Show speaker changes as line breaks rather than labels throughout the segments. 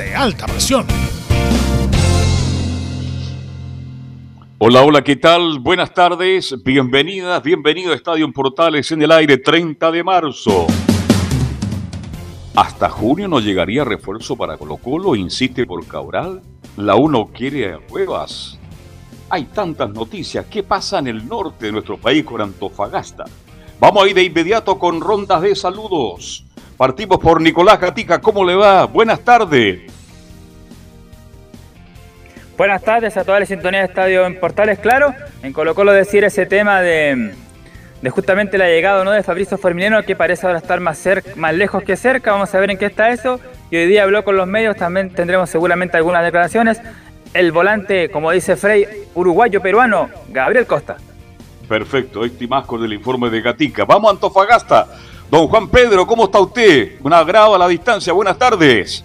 de alta presión.
Hola, hola, ¿qué tal? Buenas tardes, bienvenidas, bienvenido a Estadio Portales en el aire 30 de marzo. Hasta junio no llegaría refuerzo para Colo Colo, insiste por Cabral. La UNO quiere a Cuevas. Hay tantas noticias. ¿Qué pasa en el norte de nuestro país con Antofagasta? Vamos a ir de inmediato con rondas de saludos. Partimos por Nicolás Gatica. ¿Cómo le va? Buenas tardes.
Buenas tardes a toda la sintonía de Estadio en Portales, claro. En Colo Colo decir ese tema de, justamente la llegada ¿no? de Fabrizio Forminiano, que parece ahora estar más, cerca, más lejos que cerca. Vamos a ver en qué está eso. Y hoy día habló con los medios, también tendremos seguramente algunas declaraciones. El volante, como dice Frey, uruguayo-peruano, Gabriel Costa.
Perfecto, este más con el informe de Gatica. Vamos a Antofagasta. Don Juan Pedro, ¿cómo está usted? Un agrado a la distancia, buenas tardes.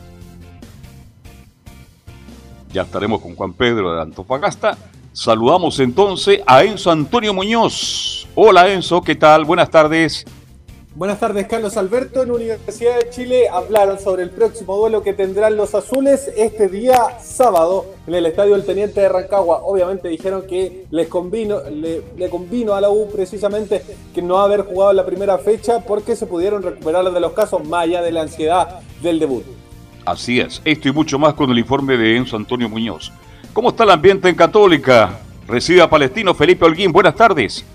Ya estaremos con Juan Pedro de Antofagasta. Saludamos entonces a Enzo Antonio Muñoz. Hola Enzo, ¿qué tal? Buenas tardes.
Buenas tardes, Carlos Alberto. En Universidad de Chile hablaron sobre el próximo duelo que tendrán los azules este día sábado en el estadio del Teniente de Rancagua. Obviamente dijeron que les convino, le, convino a la U precisamente que no haber jugado la primera fecha porque se pudieron recuperar de los casos más allá de la ansiedad del debut.
Así es, esto y mucho más con el informe de Enzo Antonio Muñoz. ¿Cómo está el ambiente en Católica? Reside a Palestino Felipe Holguín, buenas tardes.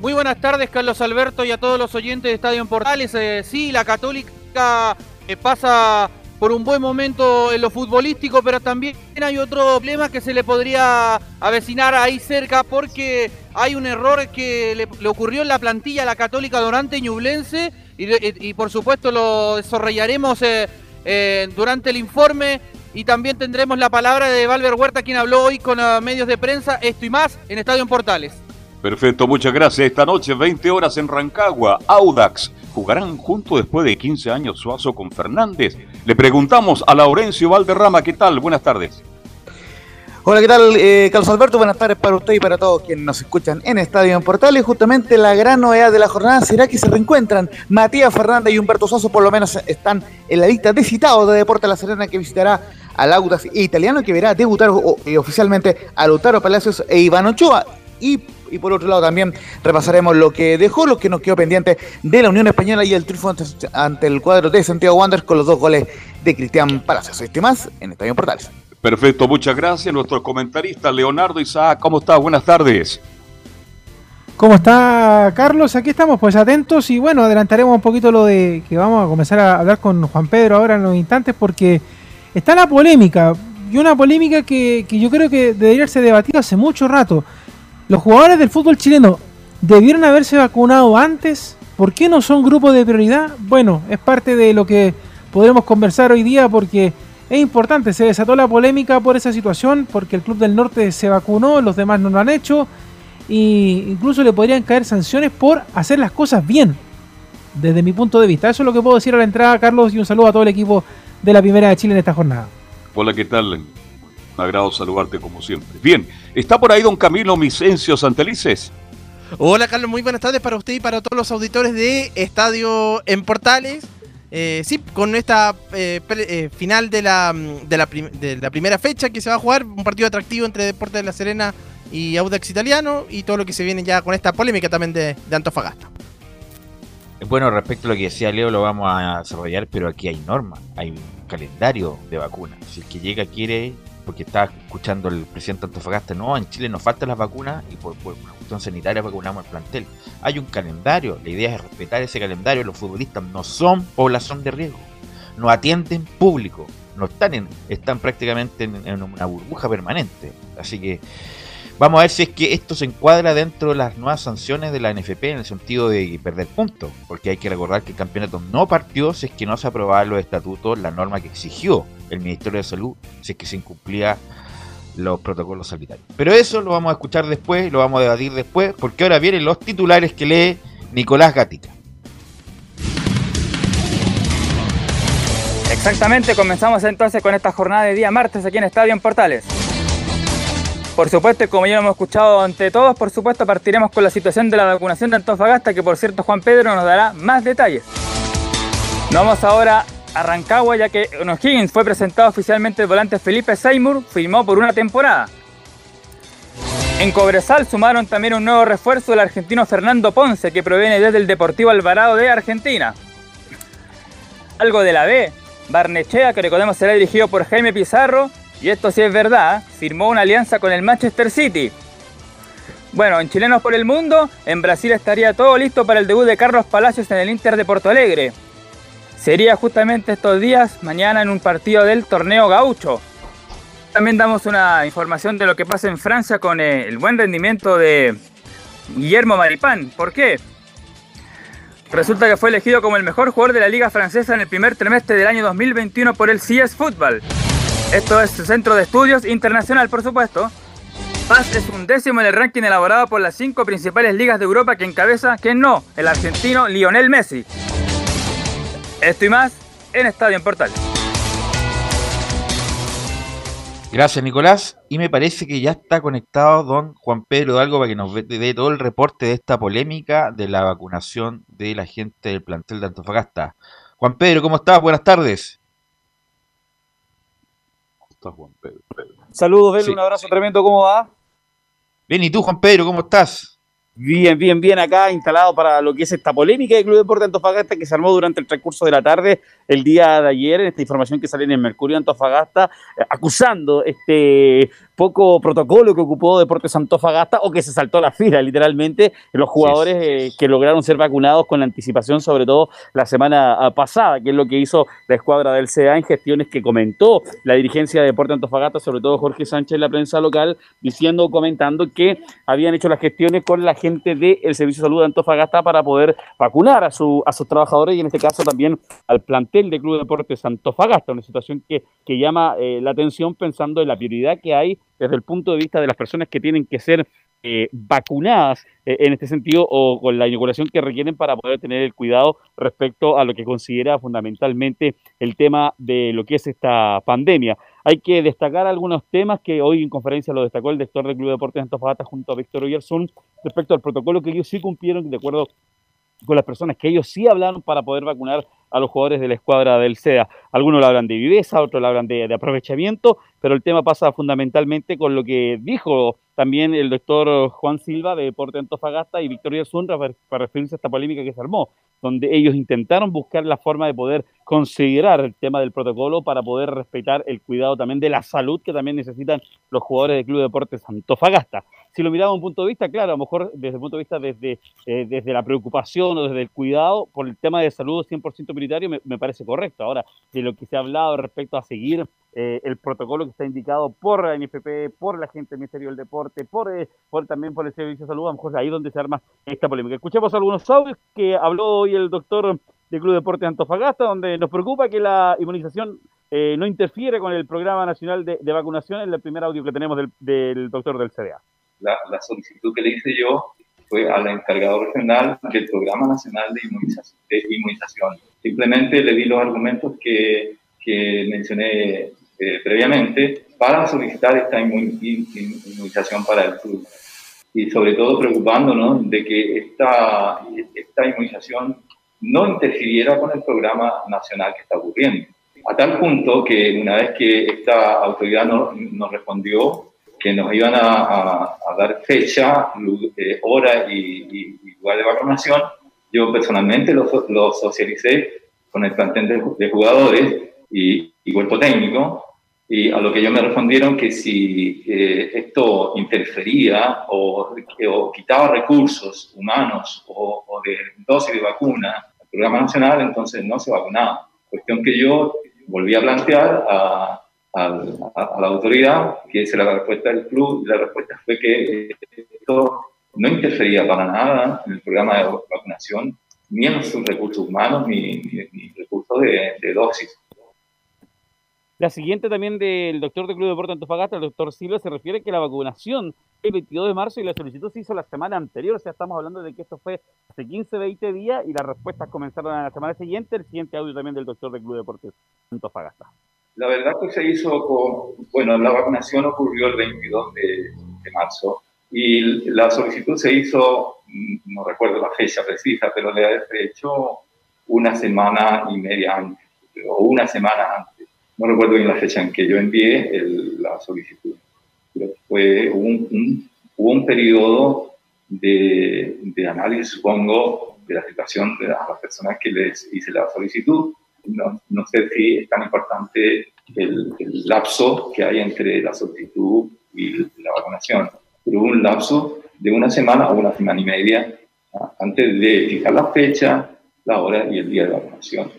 Muy buenas tardes, Carlos Alberto, y a todos los oyentes de Estadio en Portales. Eh, sí, la Católica eh, pasa por un buen momento en lo futbolístico, pero también hay otro problema que se le podría avecinar ahí cerca, porque hay un error que le, ocurrió en la plantilla a la Católica durante Ñublense, y, por supuesto lo desarrollaremos. Eh, durante el informe y también tendremos la palabra de Valver Huerta, quien habló hoy con medios de prensa, esto y más en Estadio en Portales.
Perfecto, muchas gracias. Esta noche, 20 horas en Rancagua, Audax. ¿Jugarán juntos después de 15 años Suazo con Fernández? Le preguntamos a Laurencio Valderrama, ¿qué tal? Buenas tardes.
Hola, ¿qué tal? Eh, Carlos Alberto, buenas tardes para usted y para todos quienes nos escuchan en Estadio en Portales. Justamente la gran novedad de la jornada será que se reencuentran Matías Fernández y Humberto Soso, por lo menos están en la lista de citados de Deporte La Serena que visitará al Audax italiano que verá debutar eh, oficialmente a Lautaro Palacios e Iván Ochoa. Y, y, por otro lado también repasaremos lo que dejó, lo que nos quedó pendiente de la Unión Española y el triunfo ante, el cuadro de Santiago Wanderers con los dos goles de Cristian Palacios. Este más en Estadio Portales.
Perfecto, muchas gracias. Nuestro comentarista Leonardo Isaac, ¿cómo está? Buenas tardes.
¿Cómo está Carlos? Aquí estamos pues atentos y bueno, adelantaremos un poquito lo de que vamos a comenzar a hablar con Juan Pedro ahora en los instantes porque está la polémica y una polémica que, que yo creo que debería ser debatida hace mucho rato. Los jugadores del fútbol chileno debieron haberse vacunado antes. ¿Por qué no son grupo de prioridad? Bueno, es parte de lo que podremos conversar hoy día porque es importante, se desató la polémica por esa situación, porque el Club del Norte se vacunó, los demás no lo han hecho, e incluso le podrían caer sanciones por hacer las cosas bien, desde mi punto de vista. Eso es lo que puedo decir a la entrada, Carlos, y un saludo a todo el equipo de la Primera de Chile en esta jornada.
Hola, ¿qué tal? Un agrado saludarte como siempre. Bien, está por ahí don Camilo Micencio Santelices.
Hola, Carlos, muy buenas tardes para usted y para todos los auditores de Estadio en Portales. Eh, sí, con esta eh, eh, final de la, de, la de la, primera fecha que se va a jugar, un partido atractivo entre Deportes de la Serena y Audax Italiano y todo lo que se viene ya con esta polémica también de, Antofagasta.
Bueno, respecto a lo que decía Leo, lo vamos a desarrollar, pero aquí hay normas, hay un calendario de vacunas. Si el que llega quiere, porque está escuchando el presidente Antofagasta, no, en Chile nos faltan las vacunas y por, una cuestión sanitaria vacunamos el plantel. Hay un calendario, la idea es respetar ese calendario. Los futbolistas no son población de riesgo, no atienden público, no están en, están prácticamente en una burbuja permanente. Así que Vamos a ver si es que esto se encuadra dentro de las nuevas sanciones de la NFP en el sentido de perder puntos, porque hay que recordar que el campeonato no partió si es que no se aprobaban los estatutos, la norma que exigió el Ministerio de Salud, si es que se incumplía los protocolos sanitarios. Pero eso lo vamos a escuchar después, lo vamos a debatir después, porque ahora vienen los titulares que lee Nicolás Gatica.
Exactamente, comenzamos entonces con esta jornada de día martes aquí en Estadio en Portales. Por supuesto, como ya hemos escuchado ante todos, por supuesto partiremos con la situación de la vacunación de Antofagasta, que por cierto Juan Pedro nos dará más detalles. Vamos ahora a Rancagua, ya que en O'Higgins fue presentado oficialmente el volante Felipe Seymour, firmó por una temporada. En Cobresal sumaron también un nuevo refuerzo del argentino Fernando Ponce, que proviene desde el Deportivo Alvarado de Argentina. Algo de la B, Barnechea, que recordemos será dirigido por Jaime Pizarro, y esto sí es verdad, firmó una alianza con el Manchester City. Bueno, en Chilenos por el Mundo, en Brasil estaría todo listo para el debut de Carlos Palacios en el Inter de Porto Alegre. Sería justamente estos días, mañana en un partido del torneo gaucho. También damos una información de lo que pasa en Francia con eh, el buen rendimiento de Guillermo Maripán. ¿Por qué? Resulta que fue elegido como el mejor jugador de la liga francesa en el primer trimestre del año 2021 por el CS Football. Esto es Centro de Estudios Internacional, por supuesto. Paz es un décimo en el ranking elaborado por las cinco principales ligas de Europa que encabeza, que no, el argentino Lionel Messi. Esto y más en Estadio en Portal.
Gracias, Nicolás. Y me parece que ya está conectado don Juan Pedro Algo para que nos dé todo el reporte de esta polémica de la vacunación de la gente del plantel de Antofagasta. Juan Pedro, ¿cómo estás? Buenas tardes.
Juan Pedro? Saludos, un abrazo tremendo, ¿cómo va?
Bien, ¿y tú, Juan Pedro, cómo estás?
Bien, bien, bien, acá instalado para lo que es esta polémica del Club Deporte Antofagasta que se armó durante el transcurso de la tarde el día de ayer, en esta información que salió en el Mercurio Antofagasta, eh, acusando este poco protocolo que ocupó Deportes Antofagasta o que se saltó la fila, literalmente, los jugadores eh, que lograron ser vacunados con la anticipación, sobre todo la semana ah, pasada, que es lo que hizo la escuadra del CA en gestiones que comentó la dirigencia de Deportes Antofagasta, sobre todo Jorge Sánchez en la prensa local, diciendo, comentando que habían hecho las gestiones con la gente del Servicio de Salud de Antofagasta para poder vacunar a, su, a sus trabajadores y en este caso también al plantel del Club Deportes Antofagasta, una situación que, que llama eh, la atención pensando en la prioridad que hay desde el punto de vista de las personas que tienen que ser eh, vacunadas eh, en este sentido o con la inoculación que requieren para poder tener el cuidado respecto a lo que considera fundamentalmente el tema de lo que es esta pandemia. Hay que destacar algunos temas que hoy en conferencia lo destacó el director del Club Deportes Antofagasta junto a Víctor Oyarzún respecto al protocolo que ellos sí cumplieron de acuerdo con las personas que ellos sí hablaron para poder vacunar a los jugadores de la escuadra del SEA. Algunos hablan de viveza, otros hablan de, de aprovechamiento, pero el tema pasa fundamentalmente con lo que dijo también el doctor Juan Silva de Deporte Antofagasta y Victoria Zunra para, referirse a esta polémica que se armó, donde ellos intentaron buscar la forma de poder considerar el tema del protocolo para poder respetar el cuidado también de la salud que también necesitan los jugadores del Club Deportes Antofagasta. Si lo miramos un punto de vista, claro, a lo mejor desde el punto de vista desde, eh, desde la preocupación o desde el cuidado por el tema de salud 100% militario me, me parece correcto. Ahora, de lo que se ha hablado respecto a seguir eh, el protocolo que está indicado por la NFP, por la gente del Ministerio del Deporte, por, eh, por también por el Servicio de Salud, a lo mejor ahí donde se arma esta polémica. Escuchemos algunos audios que habló hoy el doctor del Club Deporte Antofagasta, donde nos preocupa que la inmunización eh, no interfiere con el Programa Nacional de, Vacunación, es el primer audio que tenemos del, doctor del CDA.
La, solicitud que le hice yo fue al encargado regional del Programa Nacional de Inmunización. De inmunización. Simplemente le di los argumentos que, que mencioné eh, previamente para solicitar esta inmunización para el club. Y sobre todo preocupándonos de que esta, esta inmunización no interfiriera con el programa nacional que está ocurriendo. A tal punto que una vez que esta autoridad nos, respondió que nos iban a, dar fecha, eh, hora y, lugar de vacunación, Yo personalmente lo, lo socialicé con el plantel de, jugadores y, y, cuerpo técnico, y a lo que ellos me respondieron que si eh, esto interfería o, quitaba recursos humanos o, o, de dosis de vacuna al programa nacional, entonces no se vacunaba. Cuestión que yo volví a plantear a, a, la autoridad, que es la respuesta del club, y la respuesta fue que esto no interfería para nada en el programa de vacunación, ni en sus recursos humanos, ni, ni, recursos de, de, dosis.
La siguiente también del doctor del Club de Deporte Antofagasta, el doctor Silva, se refiere que la vacunación el 22 de marzo y la solicitud se hizo la semana anterior, o sea, estamos hablando de que esto fue hace 15, 20 días y las respuestas comenzaron a la semana siguiente. El siguiente audio también del doctor del Club de Antofagasta.
La verdad que se hizo con, bueno, la vacunación ocurrió el 22 de, de marzo y la solicitud se hizo, mm, no recuerdo la fecha precisa, pero le he hecho una semana y media antes, o una semana antes. No recuerdo bien la fecha en que yo envié el, la solicitud. Pero fue un, un, un periodo de, de, análisis, supongo, de la situación de las personas que les hice la solicitud. No, no sé si es tan importante el, el lapso que hay entre la solicitud y la vacunación pero hubo un lapso de una semana o una semana y media antes de fijar la fecha, la hora y el día de vacunación.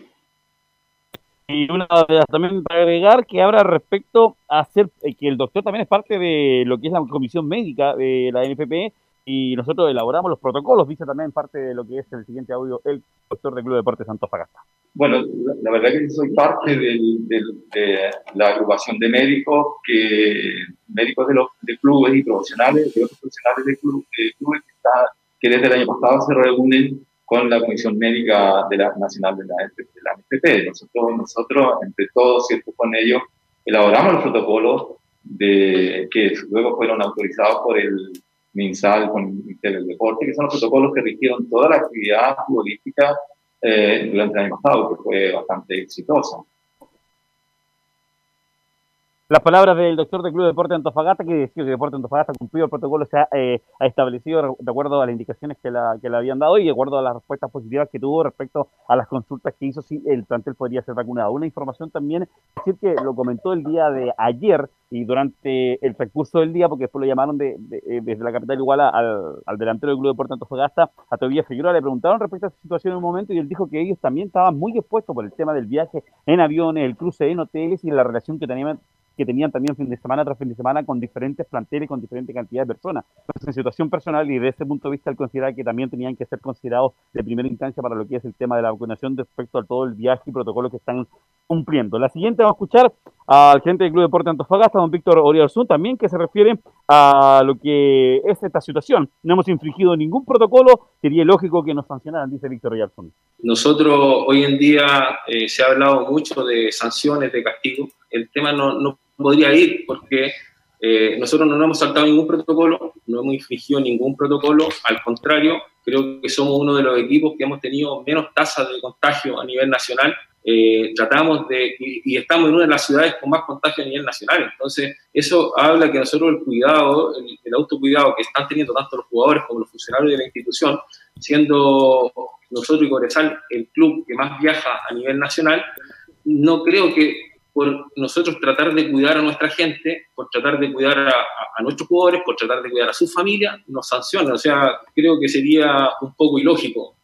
Y una también para agregar que habla respecto a hacer eh, que el doctor también es parte de lo que es la comisión médica de la NFP y nosotros elaboramos los protocolos, dice también parte de lo que es el siguiente audio el doctor del Club de Deportes Santos Fagasta.
Bueno, la, verdad que soy parte del, de la agrupación de médicos, que médicos de los de clubes y profesionales, de otros profesionales de, club, clubes que, está, que, desde el año pasado se reúnen con la Comisión Médica de la Nacional de la, de la. Nosotros, nosotros, entre todos, ¿cierto? con ellos, elaboramos los protocolos de, que luego fueron autorizados por el MinSal con el Ministerio del Deporte, que son los protocolos que rigieron toda la actividad futbolística eh, durante el año pasado, que fue bastante exitosa.
Las palabras del doctor del Club de Deporte de Antofagasta, que decía que Deporte de Antofagasta cumplido el protocolo, se ha, eh, ha establecido de acuerdo a las indicaciones que, la, que le habían dado y de acuerdo a las respuestas positivas que tuvo respecto a las consultas que hizo si el plantel podría ser vacunado. Una información también, decir que lo comentó el día de ayer y durante el recurso del día, porque después lo llamaron de, de, eh, desde la capital igual al, delantero del Club de Deporte de Antofagasta, a Tobias Figueroa, le preguntaron respecto a esa situación en un momento y él dijo que ellos también estaban muy expuestos por el tema del viaje en aviones, el cruce en hoteles y la relación que tenían que tenían también fin de semana tras fin de semana con diferentes planteles, con diferentes cantidades de personas. Entonces, en situación personal y desde ese punto de vista, él considera que también tenían que ser considerados de primera instancia para lo que es el tema de la vacunación respecto a todo el viaje y protocolo que están cumpliendo. La siguiente vamos a escuchar al gerente del Club Deporte Antofagasta, don Víctor Oriarzún, también que se refiere a lo que es esta situación. No hemos infringido ningún protocolo, sería lógico que nos sancionaran, dice Víctor Oriarzún.
Nosotros hoy en día eh, se ha hablado mucho de sanciones, de castigo. El tema no, no podría ir porque eh, nosotros no hemos saltado ningún protocolo, no hemos infringido ningún protocolo, al contrario, creo que somos uno de los equipos que hemos tenido menos tasas de contagio a nivel nacional. Eh, tratamos de, y, y, estamos en una de las ciudades con más contagio a nivel nacional. Entonces, eso habla que nosotros el cuidado, el, el autocuidado que están teniendo tanto los jugadores como los funcionarios de la institución, siendo nosotros y Cobresal el club que más viaja a nivel nacional, no creo que por nosotros tratar de cuidar a nuestra gente, por tratar de cuidar a, a, nuestros jugadores, por tratar de cuidar a su familia, nos sancionan. O sea, creo que sería un poco ilógico.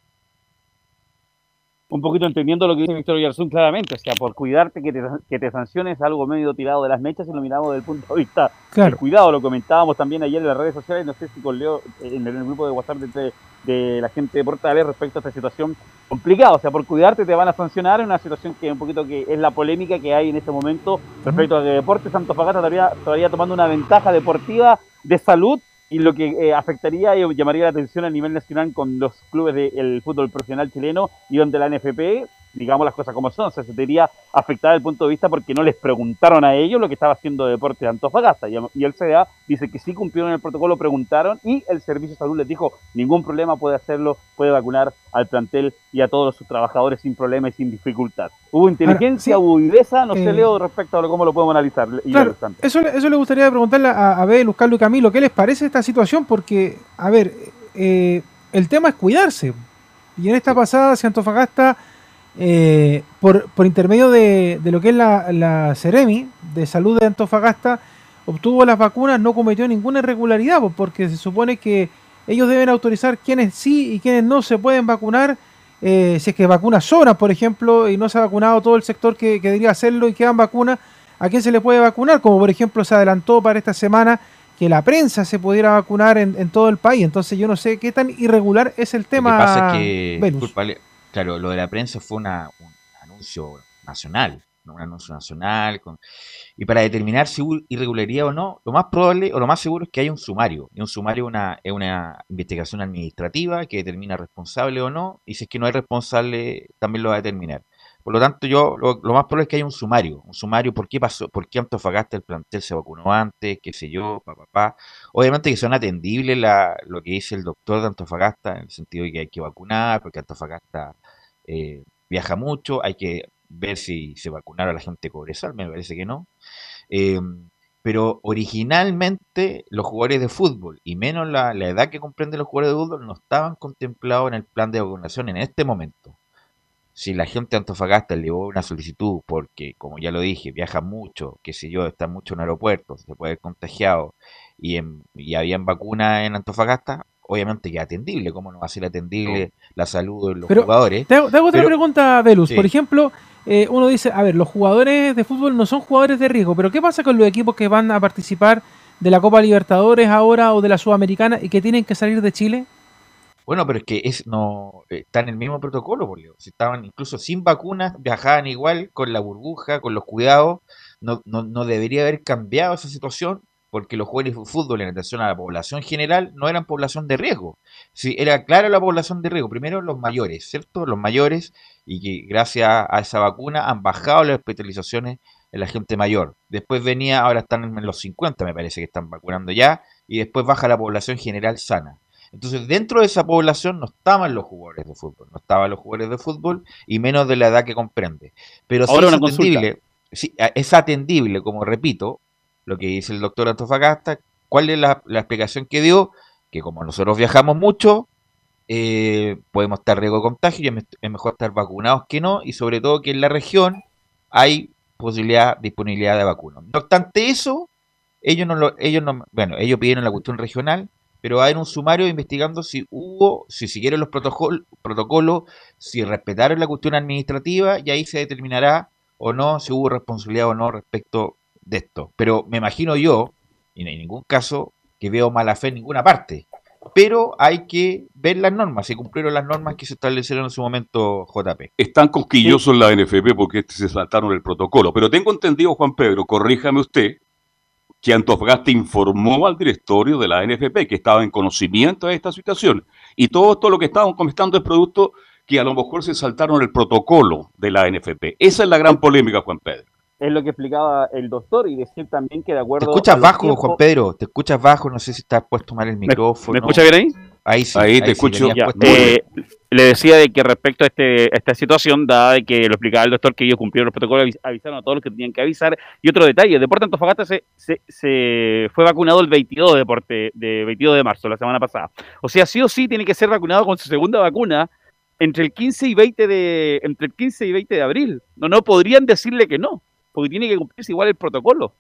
Un poquito entendiendo lo que dice Víctor Villarzún claramente, o sea, por cuidarte que te, que te sanciones algo medio tirado de las mechas y lo miramos desde el punto de vista
claro.
del cuidado, lo comentábamos también ayer en las redes sociales, no sé si con Leo en el grupo de WhatsApp de, de la gente de Portales respecto a esta situación complicada. O sea, por cuidarte te van a sancionar en una situación que un poquito que es la polémica que hay en este momento respecto uh -huh. a que Deportes Antofagasta todavía, todavía tomando una ventaja deportiva de salud y lo que eh, afectaría y llamaría la atención a nivel nacional con los clubes del de fútbol profesional chileno y donde la NFP digamos las cosas como son, o sea, se debería afectar el punto de vista porque no les preguntaron a ellos lo que estaba haciendo Deportes de Antofagasta. Y, y el CDA dice que sí cumplieron el protocolo, preguntaron y el Servicio de Salud les dijo ningún problema, puede hacerlo, puede vacunar al plantel y a todos sus trabajadores sin problema y sin dificultad. Hubo inteligencia, Ahora, sí, hubo viveza, no eh, sé, Leo, respecto a lo, cómo lo podemos analizar.
Claro, eso, eso le gustaría preguntarle a, a Abel, Carlos y Camilo, ¿qué les parece esta situación? Porque, a ver, eh, el tema es cuidarse Y en esta pasada, si Antofagasta, eh, por, por intermedio de, de lo que es la, la Ceremi de Salud de Antofagasta, obtuvo las vacunas, no cometió ninguna irregularidad, porque se supone que ellos deben autorizar quiénes sí y quiénes no se pueden vacunar. eh, si es que vacunas sobran, por ejemplo, y no se ha vacunado todo el sector que, que debería hacerlo y quedan vacunas, ¿a quién se le puede vacunar? Como por ejemplo se adelantó para esta semana que la prensa se pudiera vacunar en, en todo el país. Entonces yo no sé qué tan irregular es el tema.
Lo que pasa es que, claro, lo de la prensa fue una, un anuncio nacional, un anuncio nacional. y para determinar si hubo irregularidad o no, lo más probable o lo más seguro es que haya un sumario. Y un sumario es una, es una investigación administrativa que determina responsable o no, y si es que no hay responsable, también lo va a determinar. Por lo tanto, yo lo, más probable es que haya un sumario. Un sumario, ¿por qué pasó? ¿Por qué Antofagasta el plantel se vacunó antes? ¿Qué sé yo? Pa, pa, pa. Obviamente que son atendibles lo que dice el doctor de Antofagasta, en el sentido de que hay que vacunar, porque Antofagasta eh, viaja mucho, hay que ver si se vacunaron a la gente cobresal, me parece que no. Eh, pero originalmente los jugadores de fútbol, y menos la, edad que comprenden los jugadores de fútbol, no estaban contemplados en el plan de vacunación en este momento. Si la gente de Antofagasta le llevó una solicitud porque, como ya lo dije, viaja mucho, qué sé yo, está mucho en aeropuertos, se puede haber contagiado, y, en, y habían vacunas en Antofagasta, obviamente que atendible, ¿cómo no va a ser atendible la salud de los
Pero
jugadores?
Te hago, te hago otra pregunta, Velus.
Sí.
Por ejemplo, eh, uno dice, a ver, los jugadores de fútbol no son jugadores de riesgo, pero ¿qué pasa con los equipos que van a participar de la Copa Libertadores ahora o de la Sudamericana y que tienen que salir de Chile?
Bueno, pero es que es no eh, está en el mismo protocolo, por Leo. Si estaban incluso sin vacunas, viajaban igual con la burbuja, con los cuidados. No, no, no debería haber cambiado esa situación porque los jugadores de fútbol en atención a la población general no eran población de riesgo. Sí, era clara la población de riesgo. Primero los mayores, ¿cierto? Los mayores y que gracias a esa vacuna han bajado las hospitalizaciones en la gente mayor. Después venía, ahora están en los 50, me parece que están vacunando ya, y después baja la población general sana. Entonces, dentro de esa población no estaban los jugadores de fútbol, no estaban los jugadores de fútbol y menos de la edad que comprende. Pero
Ahora
es
una
atendible, sí, es atendible, como repito, lo que dice el doctor Antofagasta, cuál es la, explicación que dio, que como nosotros viajamos mucho, eh, podemos estar riesgo de contagio y es mejor estar vacunados que no, y sobre todo que en la región hay posibilidad, disponibilidad de vacunas. No obstante eso, ellos no lo, ellos no, bueno, ellos pidieron la cuestión regional, pero hay un sumario investigando si hubo, si siguieron los protocol- protocolos, si respetaron la cuestión administrativa, y ahí se determinará o no si hubo responsabilidad o no respecto de esto. Pero me imagino yo, y no hay ningún caso, que veo mala fe en ninguna parte. Pero hay que ver las normas, si cumplieron las normas que se establecieron en su momento, JP.
Están cosquillosos en la NFP porque este se saltaron el protocolo. Pero tengo entendido, Juan Pedro, corríjame usted, que Antofagasta informó al directorio de la NFP que estaba en conocimiento de esta situación. Y todo esto lo que estaban comentando es producto que a lo mejor se saltaron el protocolo de la NFP. Esa es la gran polémica, Juan Pedro.
Es lo que explicaba el doctor y decir también que de
Te
acuerdo.
escuchas
a los
bajo,
tiempos-
Juan Pedro, te escuchas bajo, no sé si estás puesto mal el micrófono.
¿Me escucha bien ahí?
Ahí sí.
Ahí te
sí
escucho.
Ya, eh, le decía de que respecto a, este, a esta situación, dada de que lo explicaba el doctor que ellos cumplieron los protocolos, avis- avisaron a todos los que tenían que avisar. Y otro detalle, Deporte Antofagasta se, se, se fue vacunado el 22 de, Deporte, de 22 de marzo, la semana pasada. O sea, sí o sí tiene que ser vacunado con su segunda vacuna entre el 15 y 20 de, entre el 15 y 20 de abril. No, no podrían decirle que no, porque tiene que cumplirse igual el protocolo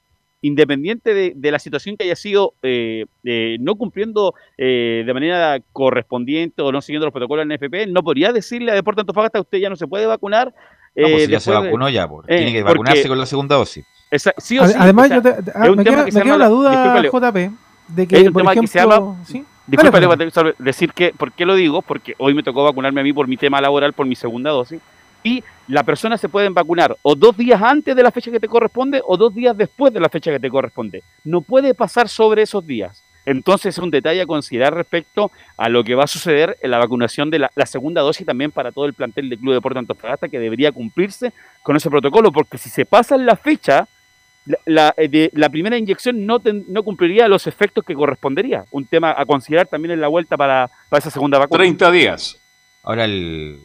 independiente de, de la situación que haya sido eh, eh, no cumpliendo eh, de manera correspondiente o no siguiendo los protocolos del NFP, no podría decirle a Deporte Antofagasta usted ya no se puede vacunar.
No, pues
eh,
si ya se vacunó ya, pues.
eh,
tiene que
porque-
vacunarse con la segunda dosis.
esa- sí o sí,
Además,
o sea,
yo te- ah, me
tema
queda,
que
me
se
queda la duda, JP, de
es
que,
un
por
tema que
ejemplo...
se habla-
¿sí? Dale,
Patrick, decir que, ¿por qué lo digo? Porque hoy me tocó vacunarme a mí por mi tema laboral, por mi segunda dosis, y la persona se pueden vacunar o dos días antes de la fecha que te corresponde o dos días después de la fecha que te corresponde. No puede pasar sobre esos días. Entonces es un detalle a considerar respecto a lo que va a suceder en la vacunación de la, la segunda dosis también para todo el plantel del Club Deporte Antofagasta que debería cumplirse con ese protocolo, porque si se pasa en la fecha, la, la, eh, de- la primera inyección no, ten- no cumpliría los efectos que correspondería. Un tema a considerar también en la vuelta para, para esa segunda vacuna.
30 días
Ahora el...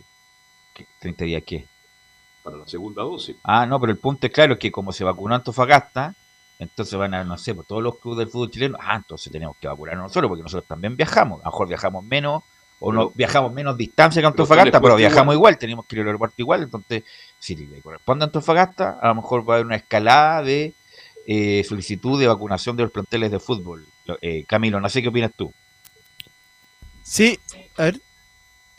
¿qué? ¿30 días qué?
para la segunda dosis.
Ah, no, pero el punto es claro, es que como se vacunó Antofagasta, entonces van a, no sé, por todos los clubes del fútbol chileno, ah, entonces tenemos que vacunar nosotros, porque nosotros también viajamos. A lo mejor viajamos menos o no viajamos menos distancia que Antofagasta, pero, viajamos igual. tenemos que ir al aeropuerto igual, entonces si le corresponde a Antofagasta, a lo mejor va a haber una escalada de eh, solicitud de vacunación de los planteles de fútbol. Eh, Camilo, no sé qué opinas tú.
Sí, a ver.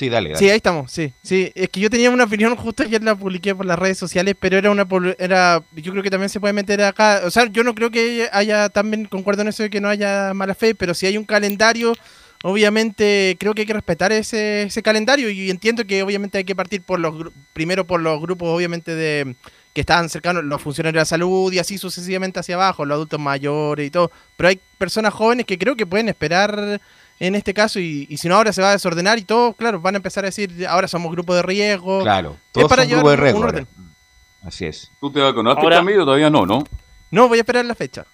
Sí, dale,
Sí, ahí estamos, sí, sí. Es que yo tenía una opinión justo ayer la publiqué por las redes sociales, pero era una era yo creo que también se puede meter acá, o sea, yo no creo que haya también concuerdo en eso de que no haya mala fe, pero si hay un calendario, obviamente creo que hay que respetar ese, ese calendario y entiendo que obviamente hay que partir por los primero por los grupos obviamente de que están cercanos los funcionarios de la salud y así sucesivamente hacia abajo, los adultos mayores y todo, pero hay personas jóvenes que creo que pueden esperar en este caso y, si no ahora se va a desordenar y todo, claro, van a empezar a decir, ahora somos grupo de riesgo.
Claro, todos para son grupo de riesgo. Así es.
¿Tú te vacunaste, Camilo? Todavía no, ¿no?
No, voy a esperar la fecha.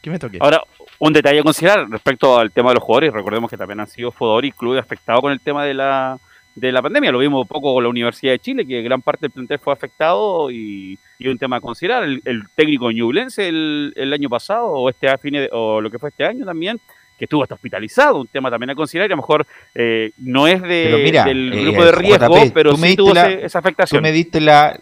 Que me toque.
Ahora, un detalle a considerar respecto al tema de los jugadores. Recordemos que también han sido jugadores y clubes afectados con el tema de la, de la pandemia. Lo vimos un poco con la Universidad de Chile, que gran parte del plantel fue afectado y, y un tema a considerar. El, técnico ñublense el, el, año pasado, o este a o lo que fue este año también, que estuvo hasta hospitalizado, un tema también a considerar, y a lo mejor eh, no es de, del eh, grupo de riesgo, pero sí tuvo esa afectación.
Tú me diste la,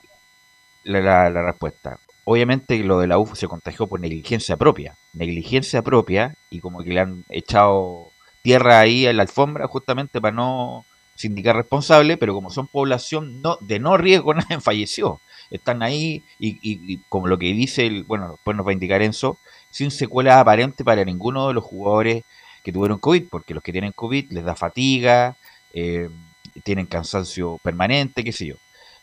la, la, respuesta. Obviamente lo de la UFO se contagió por negligencia propia, negligencia propia, y como que le han echado tierra ahí en la alfombra justamente para no sindicar responsable, pero como son población no, de no riesgo, nadie falleció. Están ahí y, y, como lo que dice, el, bueno, después nos va a indicar Enzo, sin secuela aparente para ninguno de los jugadores que tuvieron COVID, porque los que tienen COVID les da fatiga, eh, tienen cansancio permanente, qué sé yo.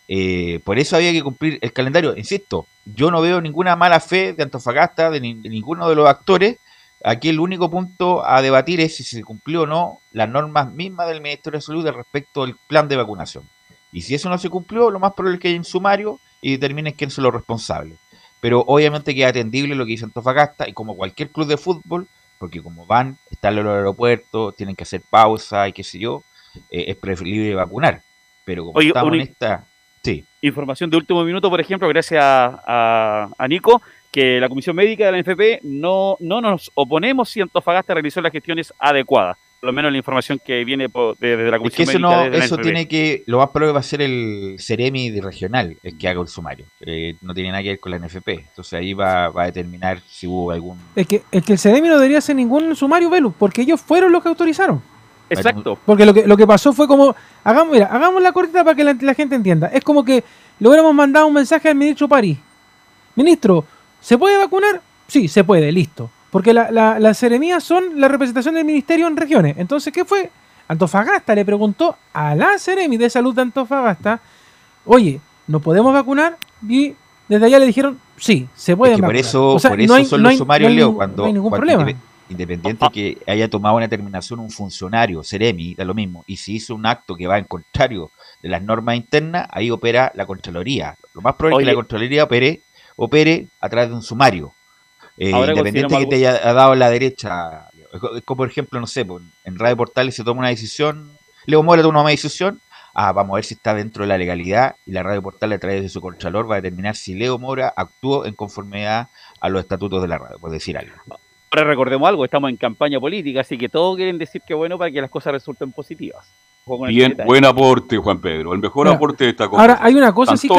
Eh, por eso había que cumplir el calendario. Insisto, yo no veo ninguna mala fe de Antofagasta, de, ninguno de los actores. Aquí el único punto a debatir es si se cumplió o no las normas mismas del Ministerio de Salud respecto al plan de vacunación. Y si eso no se cumplió, lo más probable es que haya un sumario y determinen quién es los responsable pero obviamente queda atendible lo que dice Antofagasta y como cualquier club de fútbol, porque como van, están en el aeropuerto, tienen que hacer pausa y qué sé yo, eh, es preferible vacunar. Pero como estamos en esta... Sí.
Información de último minuto, por ejemplo, gracias a, a, Nico, que la Comisión Médica de la NFP no, no nos oponemos si Antofagasta realizó las gestiones adecuadas por lo menos la información que viene desde la Comisión
es que eso no, eso tiene que, lo más probable va a ser el Ceremi regional el que haga el sumario. Eh, no tiene nada que ver con la NFP. Entonces ahí va, a determinar si hubo algún.
Es que, es que el Ceremi no debería hacer ningún sumario, Velu, porque ellos fueron los que autorizaron.
Exacto.
Porque lo que, lo que pasó fue como, hagamos, mira, hagamos la cortita para que la, gente entienda. Es como que le hubiéramos mandado un mensaje al ministro París. Ministro, ¿se puede vacunar? Sí, se puede, listo. Porque la, la, las seremías son la representación del ministerio en regiones. Entonces, ¿qué fue? Antofagasta le preguntó a la Seremi de Salud de Antofagasta, oye, ¿no podemos vacunar? Y desde allá le dijeron, sí, se puede vacunar.
Por eso, por eso son los sumarios, Leo, cuando, hay ningún problema. independiente que haya tomado una determinación un funcionario, Seremi, da lo mismo, y si hizo un acto que va en contrario de las normas internas, ahí opera la Contraloría. Lo más probable es que la Contraloría opere, opere a través de un sumario. Eh, independiente que te haya dado la derecha, es como por ejemplo, no sé, en Radio Portales se toma una decisión, Leo Mora toma una decisión, ah, vamos a ver si está dentro de la legalidad y la Radio Portal a través de su contralor va a determinar si Leo Mora actuó en conformidad a los estatutos de la radio, por decir algo.
Ahora recordemos algo, estamos en campaña política, así que todos quieren decir que bueno para que las cosas resulten positivas.
Bien, buen aporte, Juan Pedro. El mejor aporte de esta
cosa. Ahora, hay una cosa, sí,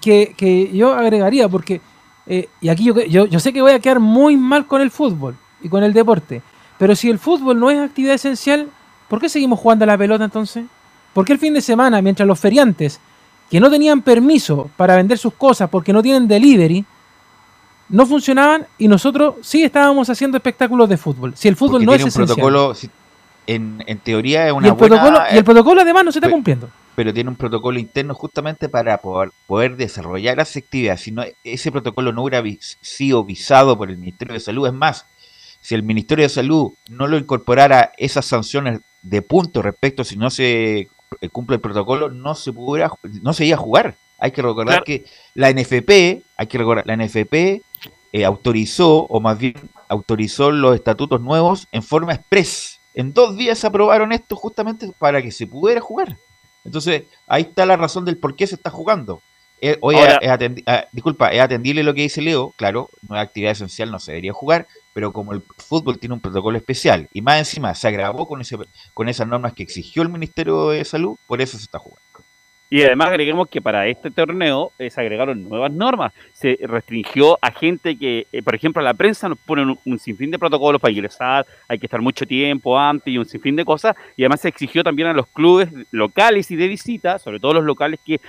que, que yo agregaría, porque eh, y aquí yo, yo, yo, sé que voy a quedar muy mal con el fútbol y con el deporte, pero si el fútbol no es actividad esencial, ¿por qué seguimos jugando a la pelota entonces? ¿Por qué el fin de semana, mientras los feriantes, que no tenían permiso para vender sus cosas porque no tienen delivery, no funcionaban y nosotros sí estábamos haciendo espectáculos de fútbol? Si el fútbol no es esencial.
Protocolo, en, en, teoría es una
y el Protocolo, y el protocolo además no se está cumpliendo
pero tiene un protocolo interno justamente para poder, poder desarrollar las actividades. Si no, ese protocolo no hubiera sido visado por el Ministerio de Salud, es más, si el Ministerio de Salud no lo incorporara esas sanciones de punto respecto si no se eh, cumple el protocolo, no se pudiera, no se iba a jugar. Hay que recordar que la NFP, hay que recordar, la NFP eh, autorizó, o más bien autorizó los estatutos nuevos en forma express. En dos días se aprobaron esto justamente para que se pudiera jugar. Entonces, ahí está la razón del por qué se está jugando. Eh,
Ahora-
es atendi- ah, disculpa, es atendible lo que dice Leo, claro, no es actividad esencial, no se debería jugar, pero como el fútbol tiene un protocolo especial y más encima se agravó con, ese, con esas normas que exigió el Ministerio de Salud, por eso se está jugando.
Y además agreguemos que para este torneo eh, se agregaron nuevas normas. Se restringió a gente que, eh, por ejemplo, a la prensa nos ponen un, sinfín de protocolos para ingresar, hay que estar mucho tiempo antes y un sinfín de cosas. Y además se exigió también a los clubes locales y de visita, sobre todo los locales que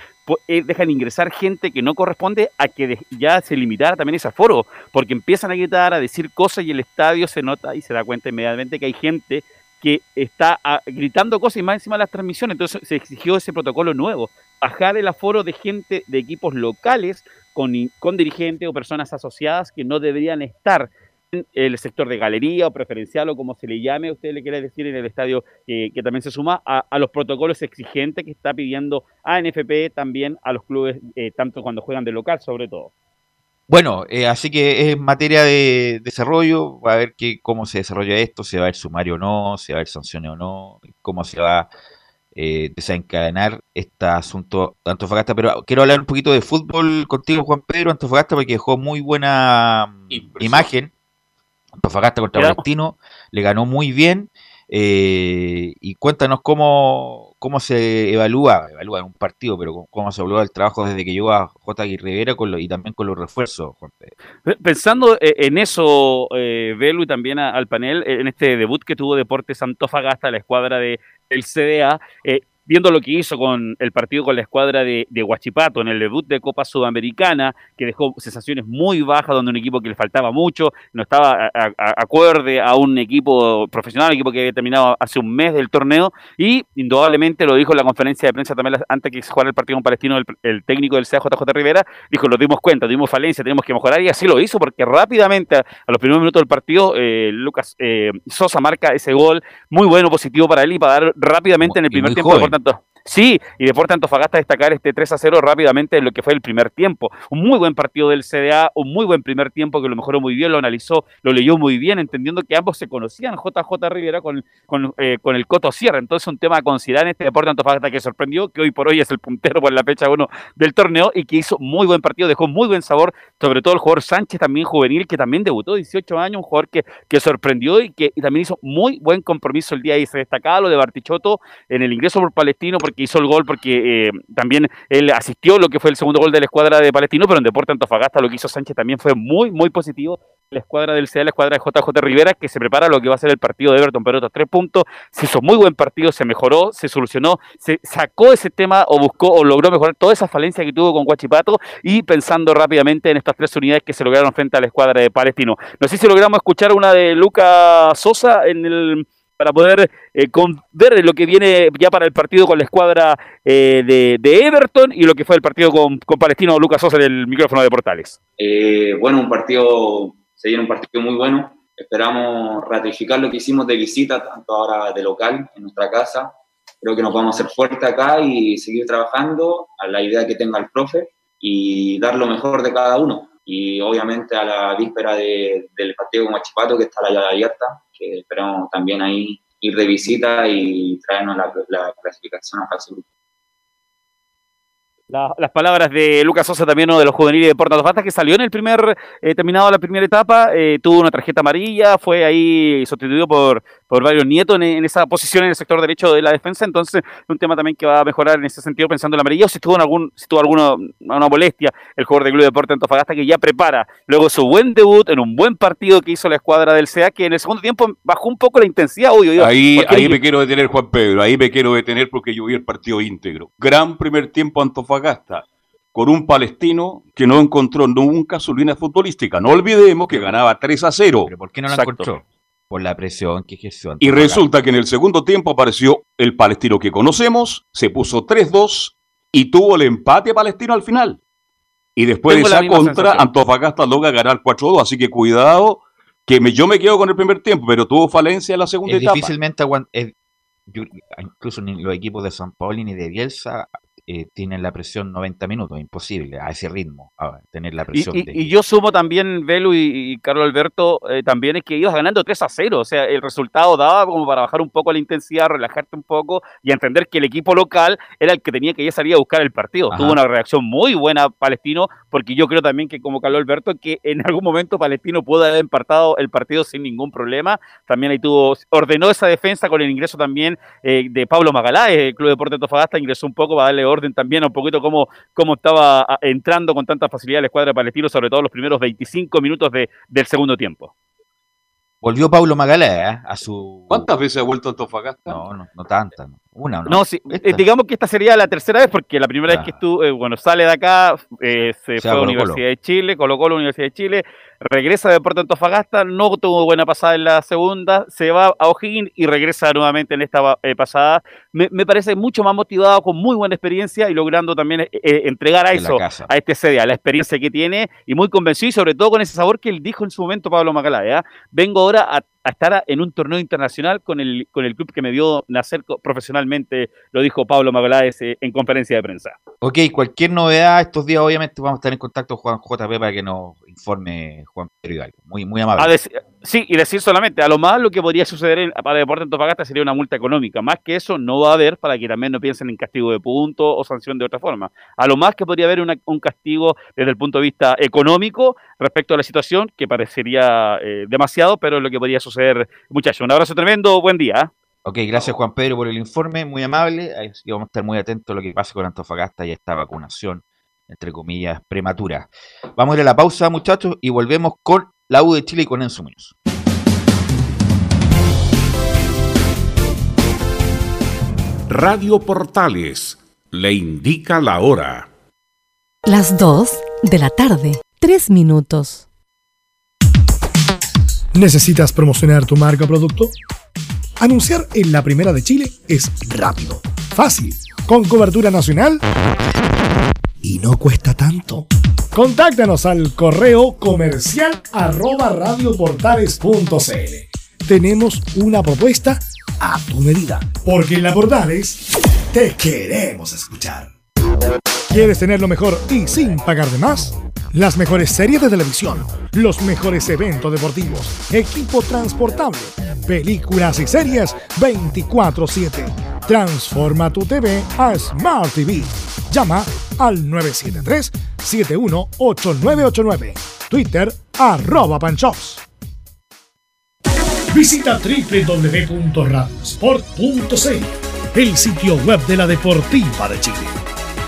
eh, dejan ingresar gente que no corresponde a que ya se limitara también ese aforo, porque empiezan a gritar, a decir cosas y el estadio se nota y se da cuenta inmediatamente que hay gente que está ah, gritando cosas y más encima de las transmisiones. Entonces se exigió ese protocolo nuevo, bajar el aforo de gente de equipos locales con, con dirigentes o personas asociadas que no deberían estar en el sector de galería o preferencial o como se le llame, usted le quiere decir en el estadio eh, que también se suma a, los protocolos exigentes que está pidiendo a NFP también a los clubes, eh, tanto cuando juegan de local sobre todo.
Bueno, eh, así que es materia de desarrollo, va a ver que, cómo se desarrolla esto, si va a haber sumario o no, si va a haber sanciones o no, cómo se va a eh, desencadenar este asunto de Antofagasta. Pero quiero hablar un poquito de fútbol contigo, Juan Pedro, Antofagasta, porque dejó muy buena mm, imagen. Antofagasta contra. Palestino, le ganó muy bien. Eh, y cuéntanos cómo, cómo se evalúa, evalúa en un partido, pero cómo, se evalúa el trabajo desde que llegó a J. Rivera y también con los refuerzos,
Pensando eh, en eso, eh, Belu, y también al panel, eh, en este debut que tuvo Deportes Antofagasta, la escuadra de, CDA, eh, viendo lo que hizo con el partido con la escuadra de, de Huachipato en el debut de Copa Sudamericana, que dejó sensaciones muy bajas, donde un equipo que le faltaba mucho, no estaba a- a- acorde a un equipo profesional, un equipo que había terminado hace un mes del torneo, y indudablemente lo dijo en la conferencia de prensa también antes que se jugara el partido con Palestino, el, el técnico del CAJJ Rivera, dijo, nos dimos cuenta, tuvimos falencia, tenemos que mejorar, y así lo hizo, porque rápidamente, a, a los primeros minutos del partido, eh, Lucas eh, Sosa marca ese gol, muy bueno, positivo para él, y para dar rápidamente en el primer tiempo,
joven.
Tanto, Sí, y Deporte Antofagasta destacar este 3 a 0 rápidamente en lo que fue el primer tiempo. Un muy buen partido del CDA, un muy buen primer tiempo que lo mejoró muy bien, lo analizó, lo leyó muy bien, entendiendo que ambos se conocían, JJ Rivera con, con, eh, con el Coto Sierra. Entonces, un tema a considerar en este Deporte Antofagasta que sorprendió, que hoy por hoy es el puntero por la fecha 1 del torneo y que hizo muy buen partido, dejó muy buen sabor, sobre todo el jugador Sánchez, también juvenil, que también debutó 18 años, un jugador que, que sorprendió y que y también hizo muy buen compromiso el día y se destacaba lo de Bartichotto en el ingreso por Palestino porque hizo el gol, porque eh, también él asistió lo que fue el segundo gol de la escuadra de Palestino, pero en Deporte Antofagasta lo que hizo Sánchez también fue muy, muy positivo. La escuadra del CDA, la escuadra de JJ Rivera, que se prepara lo que va a ser el partido de Everton, pero otros tres puntos. Se hizo muy buen partido, se mejoró, se solucionó, se sacó ese tema o buscó o logró mejorar toda esa falencia que tuvo con Guachipato y pensando rápidamente en estas tres unidades que se lograron frente a la escuadra de Palestino. No sé si logramos escuchar una de Lucas Sosa en el para poder eh, con- ver lo que viene ya para el partido con la escuadra eh, de, de Everton y lo que fue el partido con, con Palestino Lucas Sosa en el micrófono de Portales.
Eh, bueno, un partido, se un partido muy bueno. Esperamos ratificar lo que hicimos de visita, tanto ahora de local, en nuestra casa. Creo que nos vamos a hacer fuerte acá y seguir trabajando a la idea que tenga el profe y dar lo mejor de cada uno. Y obviamente a la víspera de- del partido con Machipato, que está la llave abierta, que esperamos también ahí ir de visita y traernos la, la clasificación a fase.
La- las palabras de Lucas Sosa, también uno de los juveniles de Porta Antofagasta, que salió en el primer, eh, terminado la primera etapa, eh, tuvo una tarjeta amarilla, fue ahí sustituido por, por varios nietos en, en esa posición en el sector derecho de la defensa, entonces un tema también que va a mejorar en ese sentido pensando en la amarilla, o si tuvo en algún, si tuvo alguna una molestia el jugador del Club Deporte Antofagasta que ya prepara luego su buen debut en un buen partido que hizo la escuadra del CA, que en el segundo tiempo bajó un poco la intensidad, obvio, digo,
Ahí, ahí me quiero detener, Juan Pedro, ahí me quiero detener porque yo vi el partido íntegro. Gran primer tiempo Antofagasta, con un palestino que no encontró nunca su línea futbolística. No olvidemos que ganaba 3 a 0.
¿Por qué no la
Exacto.
encontró? Por la presión que ejerció.
Y resulta que en el segundo tiempo apareció el palestino que conocemos, se puso 3-2 y tuvo el empate palestino al final. Y después
Tengo
de
la
esa contra,
sensación.
Antofagasta logra ganar 4-2, así que cuidado, que me- yo me quedo con el primer tiempo, pero tuvo falencia en la segunda
es
etapa.
difícilmente aguant- es- yo- incluso ni los equipos de San Paolo ni de Bielsa eh, tienen la presión 90 minutos, imposible a ese ritmo, tener la presión.
y-
de-
y yo sumo también, Velu y, y Carlos Alberto, eh, también es que ibas ganando 3 a 0. O sea, el resultado daba como para bajar un poco la intensidad, relajarte un poco y entender que el equipo local era el que tenía que ya salir a buscar el partido.
Ajá.
Tuvo una reacción muy buena Palestino, porque yo creo también que, como Carlos Alberto, que en algún momento Palestino pudo haber empatado el partido sin ningún problema. También ahí tuvo, ordenó esa defensa con el ingreso también eh, de Pablo Magaláes, el Club Deporte Antofagasta, ingresó un poco para darle orden también a un poquito cómo, cómo estaba ah, entrando con tanta facilidad la escuadra de Palestino, sobre todo los primeros 25 minutos de- del segundo tiempo.
Volvió Pablo Magalá a su...
¿Cuántas veces ha vuelto a Antofagasta?
No, no, no tantas. no. Una, ¿no?
No, sí, eh, digamos que esta sería la tercera vez, porque la primera vez que
Ah.
estuvo, eh, bueno, sale de acá, eh, se,
Se
fue a la. Universidad de Chile, colocó la Universidad de Chile, regresa de Deportes Antofagasta, no tuvo buena pasada en la segunda, se va a O'Higgins y regresa nuevamente en esta eh, pasada. Me, me parece mucho más motivado, con muy buena experiencia y logrando también eh, eh, entregar a
En
eso, a este CDA, la experiencia que tiene y muy convencido y sobre todo con ese sabor que él dijo en su momento Pablo Macalá. Vengo ahora a, a estar en un torneo internacional con el, con el club que me vio nacer profesionalmente, lo dijo Pablo Magaláes eh, en conferencia de prensa.
Ok, cualquier novedad estos días, obviamente, vamos a estar en contacto con Juan JP para que nos informe Juan Pedro Hidalgo. Muy, muy amable.
Sí, y decir solamente, a lo más lo que podría suceder en, para Deportes Antofagasta sería una multa económica. Más que eso no va a haber para que también no piensen en castigo de puntos o sanción de otra forma. A lo más que podría haber una- un castigo desde el punto de vista económico respecto a la situación, que parecería eh, demasiado, pero es lo que podría suceder, muchachos. Un abrazo tremendo, buen día. ¿eh?
Ok, gracias Juan Pedro por el informe, muy amable. Ahí vamos a estar muy atentos a lo que pase con Antofagasta y esta vacunación, entre comillas, prematura. Vamos a ir a la pausa, muchachos, y volvemos con la U de Chile y con Enzo Muñoz.
Radio Portales le indica la hora.
Las 2 de la tarde, 3 minutos.
¿Necesitas promocionar tu marca o producto? Anunciar en la primera de Chile es rápido, fácil, con cobertura nacional y no cuesta tanto. Contáctanos al correo comercial arroba radioportales.cl. Tenemos una propuesta a tu medida, porque en la Portales te queremos escuchar. ¿Quieres tener lo mejor y sin pagar de más? Las mejores series de televisión, los mejores eventos deportivos, equipo transportable, películas y series 24/7. Transforma tu TV a Smart TV. Llama al 973-718989. Twitter arroba panchops. Visita www.radiosport.cl, el sitio web de la Deportiva de Chile.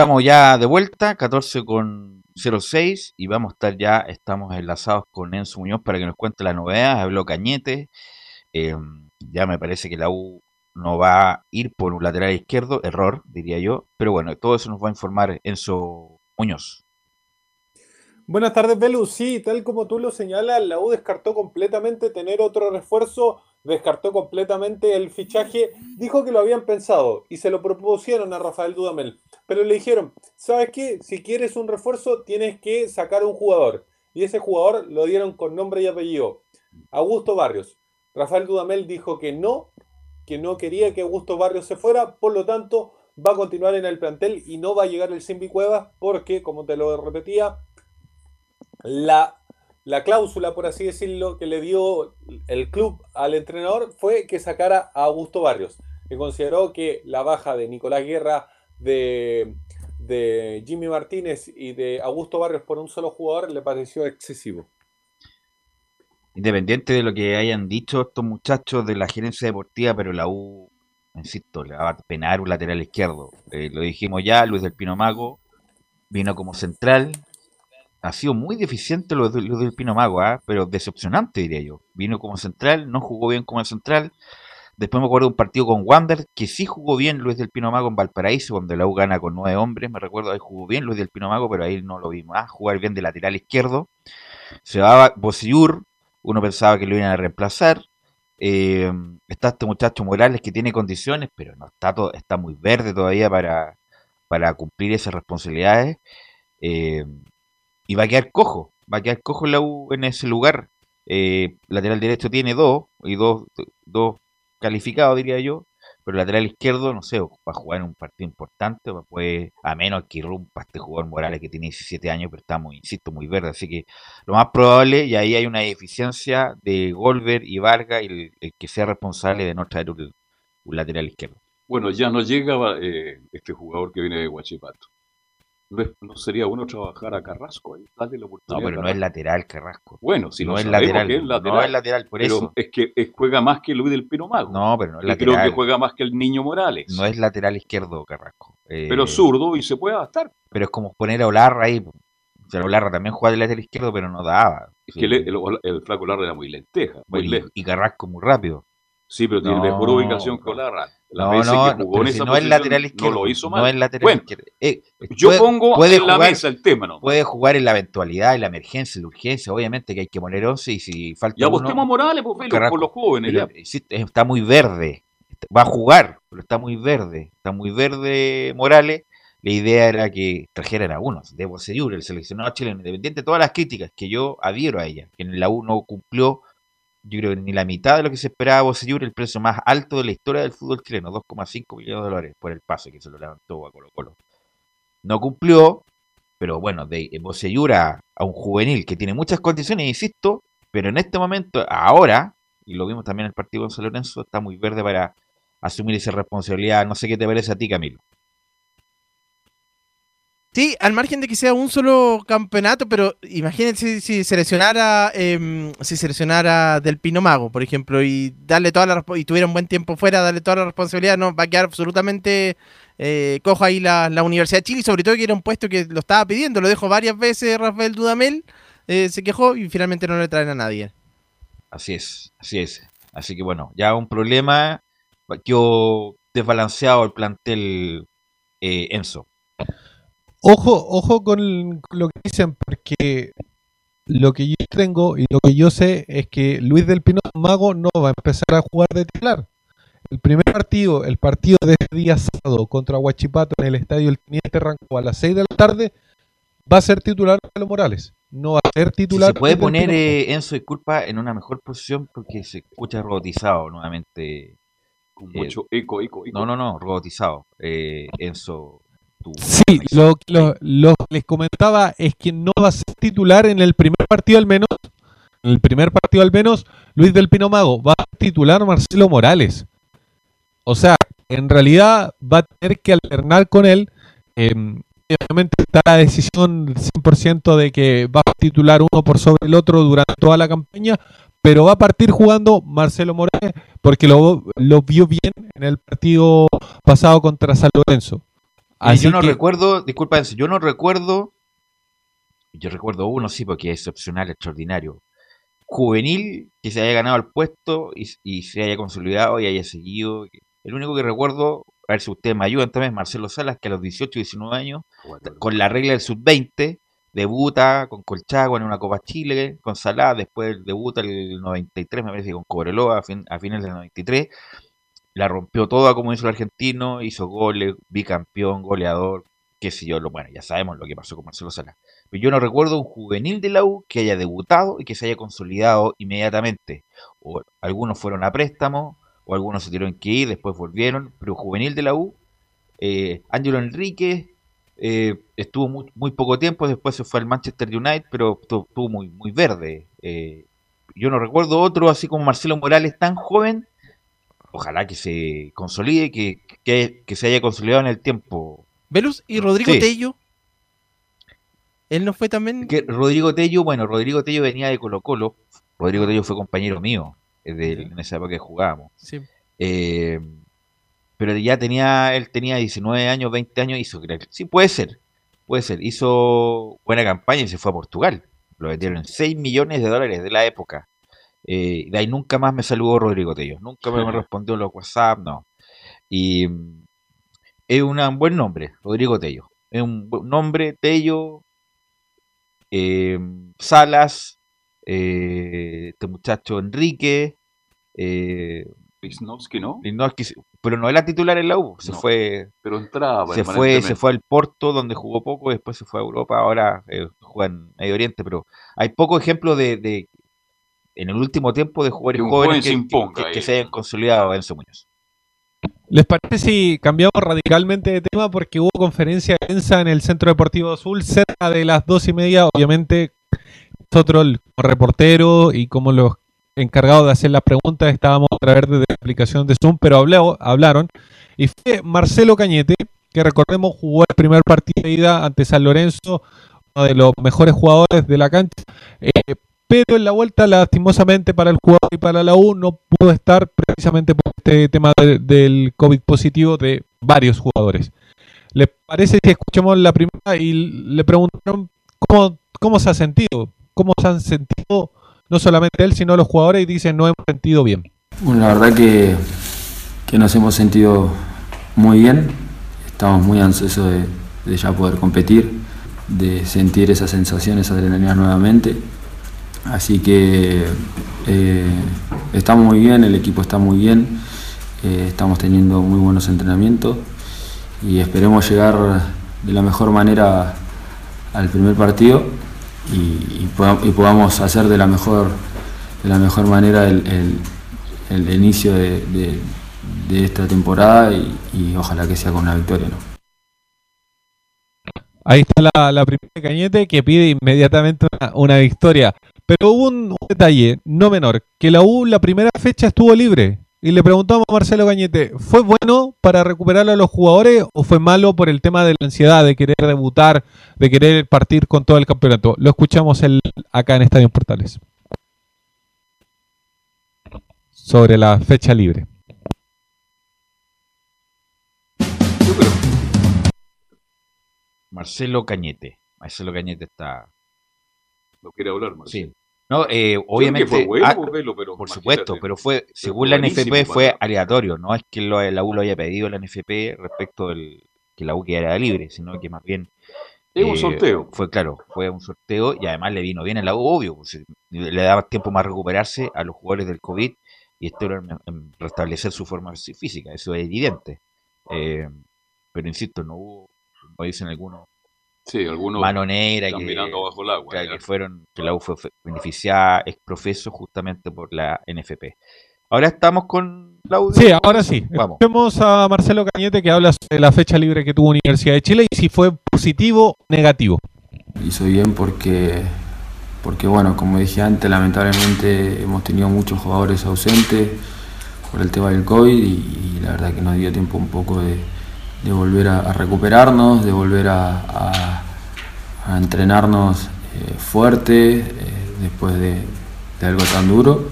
Estamos ya de vuelta, 14 con 06 y vamos a estar ya, estamos enlazados con Enzo Muñoz para que nos cuente la novedad, habló Cañete, eh, ya me parece que la U no va a ir por un lateral izquierdo, error, diría yo, pero bueno, todo eso nos va a informar Enzo Muñoz.
Buenas tardes, Belu. Sí, tal como tú lo señalas, la U descartó completamente tener otro refuerzo, descartó completamente el fichaje, dijo que lo habían pensado y se lo propusieron a Rafael Dudamel, pero le dijeron, ¿sabes qué? Si quieres un refuerzo, tienes que sacar un jugador. Y ese jugador lo dieron con nombre y apellido, Augusto Barrios. Rafael Dudamel dijo que no, que no quería que Augusto Barrios se fuera, por lo tanto va a continuar en el plantel y no va a llegar el Simbi Cuevas porque, como te lo repetía, la, la cláusula, por así decirlo, que le dio el club al entrenador fue que sacara a Augusto Barrios, que consideró que la baja de Nicolás Guerra, de, Jimmy Martínez y de Augusto Barrios por un solo jugador le pareció excesivo.
Independiente de lo que hayan dicho estos muchachos de la gerencia deportiva, pero la U, insisto, le va a penar un lateral izquierdo. Eh, lo dijimos ya, Luis del Pino Mago vino como central, ha sido muy deficiente lo, de- lo del Pino Mago, ¿ah? pero decepcionante diría yo. Vino como central, no jugó bien como central. Después me acuerdo de un partido con Wander, que sí jugó bien Luis del Pino Mago en Valparaíso, donde la U gana con nueve hombres. Me recuerdo ahí jugó bien Luis del Pino Mago, pero ahí no lo vimos. Ah, jugar bien de lateral izquierdo. Se va Bosillur, uno pensaba que lo iban a reemplazar. Eh, está este muchacho Morales que tiene condiciones, pero no está todo, está muy verde todavía para, para cumplir esas responsabilidades. Eh, y va a quedar cojo, va a quedar cojo la U en ese lugar. Eh, lateral derecho tiene dos, y dos, dos calificados, diría yo, pero lateral izquierdo, no sé, va a jugar en un partido importante, a menos que irrumpa este jugador Morales que tiene 17 años, pero está muy, insisto, muy verde, así que lo más probable, y ahí hay una deficiencia de Golver y Vargas, y el, el que sea responsable de no traer un, un lateral izquierdo.
Bueno, ya no llega eh, este jugador que viene de Huachipato. ¿No, es- no sería bueno trabajar a Carrasco ahí? Darle la
No,
oportunidad
pero
a
no es lateral, Carrasco.
Bueno, si
no es lateral,
que es lateral.
no es lateral, por
pero
eso.
es que es- juega más que Luis del Pino Mago.
No, pero no es
Y creo que juega más que el Niño Morales.
No es lateral izquierdo, Carrasco. Eh,
Pero zurdo y se puede adaptar.
Pero es como poner a Olarra ahí. O sea, Olarra también juega de lateral izquierdo, pero no daba.
Es que el, el- el flaco Larra era muy lenteja, muy
y-
lejos.
y Carrasco muy rápido.
Sí, pero tiene
No,
mejor ubicación que Olarra. Las
No, no,
que
no,
jugó
si es lateral izquierdo.
No lo hizo mal.
No es lateral
Bueno,
izquierdo. Eh,
yo
puede-
pongo
puede
en la
jugar-
mesa el tema, ¿no?
Puede jugar en la eventualidad, en la emergencia, en la urgencia. Obviamente que hay que poner 11 y si falta uno,
apostemos a Morales, pues,
Carrasco.
por los jóvenes.
Pero,
ya.
existe- está muy verde. Va a jugar, pero está muy verde. Está muy verde Morales. La idea era que trajeran a uno. De Bocellur, el seleccionado chileno, independiente de todas las críticas que yo adhiero a ella, que en la U no cumplió, yo creo que ni la mitad de lo que se esperaba Bocellur, el precio más alto de la historia del fútbol chileno, 2,5 millones de dólares por el pase que se lo levantó a Colo Colo. No cumplió, pero bueno, de a, a un juvenil que tiene muchas condiciones, insisto, pero en este momento, ahora, y lo vimos también en el partido con San Lorenzo, está muy verde para asumir esa responsabilidad. No sé qué te parece a ti, Camilo.
Sí, al margen de que sea un solo campeonato, pero imagínense si, seleccionara em, si seleccionara del Pino Mago, por ejemplo, y darle toda la y tuviera un buen tiempo fuera, darle toda la responsabilidad, no va a quedar absolutamente eh, cojo ahí la, la Universidad de Chile, sobre todo que era un puesto que lo estaba pidiendo, lo dejó varias veces Rafael Dudamel, eh, se quejó y finalmente no le traen a nadie.
Así es, así es. Así que bueno, ya un problema. Quedó desbalanceado el plantel eh, Enzo.
Ojo, ojo con, lo que dicen, porque lo que yo tengo y lo que yo sé es que Luis del Pino Mago no va a empezar a jugar de titular. El primer partido, el partido de este día sábado contra Huachipato en el estadio El Teniente Ranco a las 6 de la tarde, va a ser titular Pablo Morales. No va a ser
Si
titular.
se puede poner eh, Enzo, disculpa, en una mejor posición porque se escucha robotizado nuevamente.
Con
eh,
mucho eco, eco, eco.
No, no, no, robotizado. Eh, Enzo, tú.
Sí, lo, lo- lo que les comentaba es que no va a ser titular en el primer partido al menos. En el primer partido al menos, Luis del Pino Mago va a titular Marcelo Morales. O sea, en realidad va a tener que alternar con él. Eh, obviamente está la decisión 100% de que va a titular uno por sobre el otro durante toda la campaña, pero va a partir jugando Marcelo Morales porque lo, lo vio bien en el partido pasado contra San Lorenzo.
Así yo no recuerdo, disculpa, yo no recuerdo, yo recuerdo uno sí porque es excepcional, extraordinario, juvenil que se haya ganado el puesto y, y se haya consolidado y haya seguido. El único que recuerdo, a ver si ustedes me ayudan también, es Marcelo Salas, que a los 18 y 19 años, con la regla del sub-20, debuta con Colchagua en una Copa Chile, con Salá, después debuta el 93, me parece, con Cobreloa a, fin, a finales del 93, la rompió toda como hizo el argentino, hizo goles, bicampeón, goleador, qué sé yo, lo, bueno, ya sabemos lo que pasó con Marcelo Sala. Pero yo no recuerdo un juvenil de la U que haya debutado y que se haya consolidado inmediatamente. O algunos fueron a préstamo, o algunos se tuvieron que ir, después volvieron, pero juvenil de la U, eh, Ángelo Enrique eh, estuvo muy, poco tiempo, después se fue al Manchester United, pero estuvo muy, muy verde. Eh, yo no recuerdo otro así como Marcelo Morales tan joven ojalá que se consolide, que, que, se haya consolidado en el tiempo.
Velus y Rodrigo Tello. Él no fue también.
Que Rodrigo Tello, bueno, Rodrigo Tello venía de Colo Colo. Rodrigo Tello fue compañero mío en esa época que jugábamos. Sí. Eh, pero ya tenía, él tenía 19 años, 20 años, hizo, sí, puede ser, puede ser, hizo buena campaña y se fue a Portugal. Lo vendieron en 6 millones de dólares de la época. Eh, de ahí nunca más me saludó Rodrigo Tello. Nunca me respondió los WhatsApp, no. Y mm, es un buen nombre, Rodrigo Tello. Es un buen nombre, Tello, eh, Salas, eh, este muchacho Enrique. Eh,
¿no?
pero no era titular en la U, se fue.
Pero entraba.
Se fue, se fue al Porto, donde jugó poco, después se fue a Europa, ahora juega en Medio Oriente, pero hay poco ejemplo de, en el último tiempo de jugadores jóvenes que, se hayan consolidado en Muñoz.
¿Les parece si cambiamos radicalmente de tema? Porque hubo conferencia de prensa en el Centro Deportivo Azul cerca de las dos y media. Obviamente, nosotros como reportero y como los encargados de hacer las preguntas estábamos a través de la aplicación de Zoom, pero hablaron. Y fue Marcelo Cañete, que recordemos jugó el primer partido de ida ante San Lorenzo, uno de los mejores jugadores de la cancha. Eh, pero en la vuelta, lastimosamente para el jugador y para la U, no pudo estar precisamente por este tema del COVID positivo de varios jugadores. ¿Les parece si escuchamos la primera y le preguntaron cómo, cómo se ha sentido? ¿Cómo se han sentido no solamente él, sino los jugadores? Y dicen, no hemos sentido bien.
Bueno, la verdad que, que nos hemos sentido muy bien. Estamos muy ansiosos de, de ya poder competir, de sentir esas sensaciones, adrenalina nuevamente Así que eh, estamos muy bien, el equipo está muy bien, eh, estamos teniendo muy buenos entrenamientos y esperemos llegar de la mejor manera al primer partido y, podamos hacer de la mejor, de la mejor manera el, inicio de, esta temporada y, ojalá que sea con una victoria.
Ahí está la, primera cañete que pide inmediatamente una victoria. Pero hubo un, detalle no menor, que la U la primera fecha estuvo libre. Y le preguntamos a Marcelo Cañete, ¿fue bueno para recuperar a los jugadores o fue malo por el tema de la ansiedad, de querer debutar, de querer partir con todo el campeonato? Lo escuchamos el, acá en Estadio Portales. Sobre la fecha libre.
Marcelo Cañete. Marcelo Cañete está.
No quiere hablar, Marcelo.
Sí. No, eh, obviamente. Ah, pero por supuesto, pero fue, según la NFP, fue aleatorio. No es que la U lo haya pedido la NFP respecto del que la U quedara libre, sino que más bien.
Es un eh, sorteo.
Fue claro, fue un sorteo y además le vino bien a la U, obvio. Pues, le daba tiempo más recuperarse a los jugadores del COVID y esto era restablecer su forma física, eso es evidente. Eh, pero insisto, no hubo, como dicen algunos,
Sí, algunos
mano negra que,
bajo el agua,
que fueron que la U fue beneficiada ex profeso justamente por la NFP. Ahora estamos con
Claudio. Sí, ahora sí. Vamos. Vemos a Marcelo Cañete que habla de la fecha libre que tuvo Universidad de Chile y si fue positivo o negativo.
Hizo bien porque, porque, bueno, como dije antes, lamentablemente hemos tenido muchos jugadores ausentes por el tema del COVID y la verdad que nos dio tiempo un poco de, de volver a, recuperarnos, de volver a, entrenarnos eh, fuerte eh, después de, algo tan duro.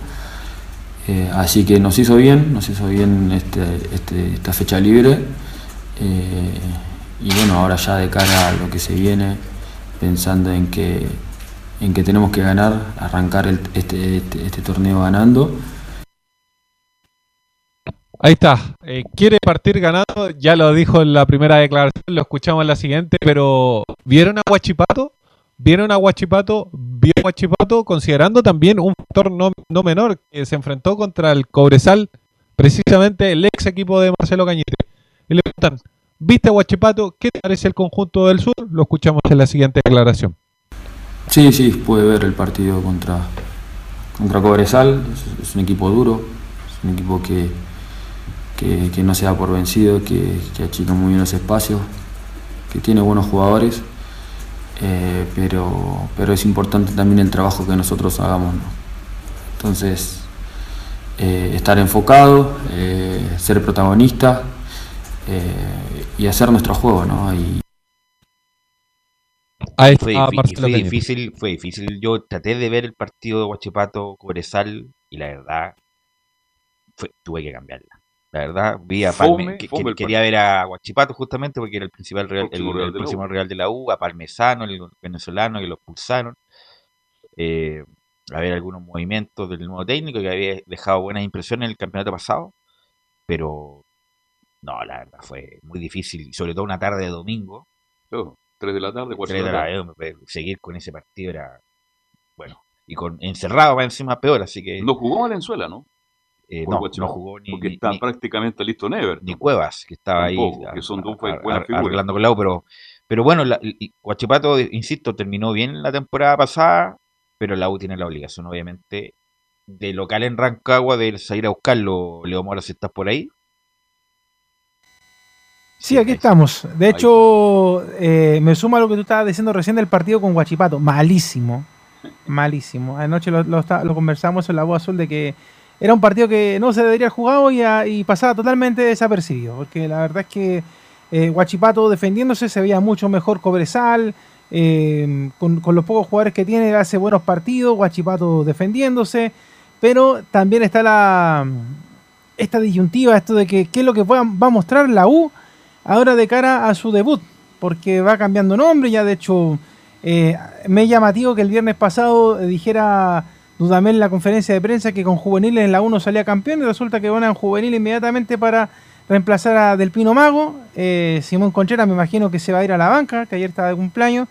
Eh, así que nos hizo bien, nos hizo bien este, este, esta fecha libre y bueno, ahora ya de cara a lo que se viene, pensando en que, en que tenemos que ganar, arrancar el- este, este, este torneo ganando.
Ahí está. Eh, quiere partir ganando, ya lo dijo en la primera declaración, lo escuchamos en la siguiente, pero ¿vieron a Guachipato? ¿Vieron a Guachipato? ¿Vio a Guachipato? Considerando también un factor no, no menor que se enfrentó contra el Cobresal, precisamente el ex equipo de Marcelo Cañete. Y le preguntan, ¿viste a Guachipato? ¿Qué te parece el conjunto del sur? Lo escuchamos en la siguiente declaración.
Sí, sí, pude ver el partido contra, contra Cobresal. Es, es un equipo duro, es un equipo que, que, que no se da por vencido, que, que achica muy bien los espacios, que tiene buenos jugadores, eh, pero, pero es importante también el trabajo que nosotros hagamos. ¿no? Entonces, eh, estar enfocado, eh, ser protagonista eh, y hacer nuestro juego. ¿no? Y,
Ahí
Fue, difícil, fue difícil. Yo traté de ver el partido de Huachipato Cobresal y la verdad fue- tuve que cambiarla. La verdad, vi a
Fome,
Palme, que-
fome
que-
el
quería ver a Guachipato justamente porque era el principal real, el, el
de la
próximo
U.
Real de la U, a Parmesano, el venezolano que lo expulsaron. Eh, a ver algunos movimientos del nuevo técnico que había dejado buenas impresiones en el campeonato pasado, pero no, la verdad fue muy difícil, y sobre todo una tarde de domingo.
Oh, 3 de la tarde, 4
Tres
de la tarde.
hombre, seguir con ese partido era bueno y con encerrado va encima peor así que
No jugó Valenzuela, ¿no?
Eh, no, no jugó ni,
Porque está
ni-
prácticamente listo Never.
ni Cuevas que estaba ahí a-
que son dos buenas figuras.
arreglando con la U, pero pero bueno la, y Guachipato insisto terminó bien la temporada pasada pero la U tiene la obligación obviamente de local en Rancagua de salir a buscarlo Leo Mora si estás por ahí
Sí, aquí estamos. De hecho, eh, me suma a lo que tú estabas diciendo recién del partido con Guachipato. Malísimo. Malísimo. Anoche lo, lo está- lo conversamos en la voz azul de que era un partido que no se debería haber jugado y, pasaba totalmente desapercibido. Porque la verdad es que eh, Guachipato defendiéndose se veía mucho mejor Cobresal. eh, con, los pocos jugadores que tiene hace buenos partidos. Guachipato defendiéndose. Pero también está la esta disyuntiva, esto de que qué es lo que va, a mostrar la U ahora de cara a su debut, porque va cambiando nombre, ya de hecho eh, me es llamativo que el viernes pasado dijera Dudamel en la conferencia de prensa que con juveniles en la 1 salía campeón y resulta que van a juvenil inmediatamente para reemplazar a Del Pino Mago, Eh, Simón Conchera me imagino que se va a ir a la banca, que ayer estaba de cumpleaños,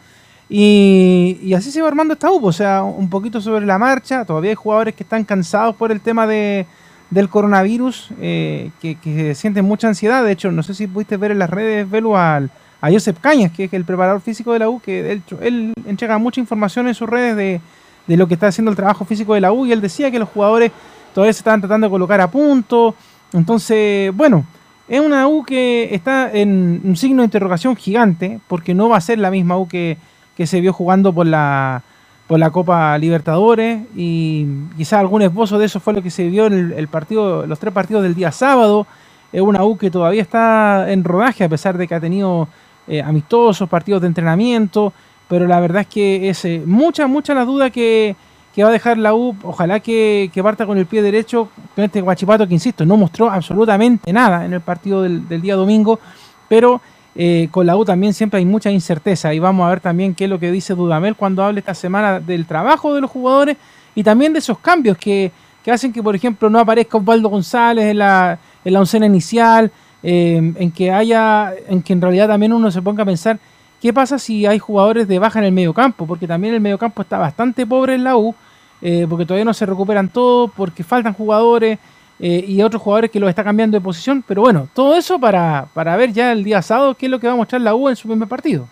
y, así se va armando esta U, o sea, un poquito sobre la marcha, todavía hay jugadores que están cansados por el tema de, del coronavirus, eh, que, sienten mucha ansiedad. De hecho, no sé si pudiste ver en las redes, Velu, al, a Josep Cañas, que es el preparador físico de la U, que él, él entrega mucha información en sus redes de, de lo que está haciendo el trabajo físico de la U, y él decía que los jugadores todavía se estaban tratando de colocar a punto. Entonces, bueno, es una U que está en un signo de interrogación gigante, porque no va a ser la misma U que, que se vio jugando por la, por la Copa Libertadores y quizá algún esbozo de eso fue lo que se vio en el, partido, los tres partidos del día sábado. Es una U que todavía está en rodaje a pesar de que ha tenido eh, amistosos, partidos de entrenamiento, pero la verdad es que es eh, mucha, mucha la duda que, que va a dejar la U. Ojalá que, que parta con el pie derecho con este Guachipato que, insisto, no mostró absolutamente nada en el partido del, del día domingo, pero eh, con la U también siempre hay mucha incerteza y vamos a ver también qué es lo que dice Dudamel cuando hable esta semana del trabajo de los jugadores y también de esos cambios que, que hacen que, por ejemplo, no aparezca Osvaldo González en la, en la oncena inicial, eh, en que haya, en que en realidad también uno se ponga a pensar qué pasa si hay jugadores de baja en el medio campo, porque también el medio campo está bastante pobre en la U, eh, porque todavía no se recuperan todos, porque faltan jugadores eh, y otros jugadores que los está cambiando de posición. Pero bueno, todo eso para, para ver ya el día sábado qué es lo que va a mostrar la U en su primer partido.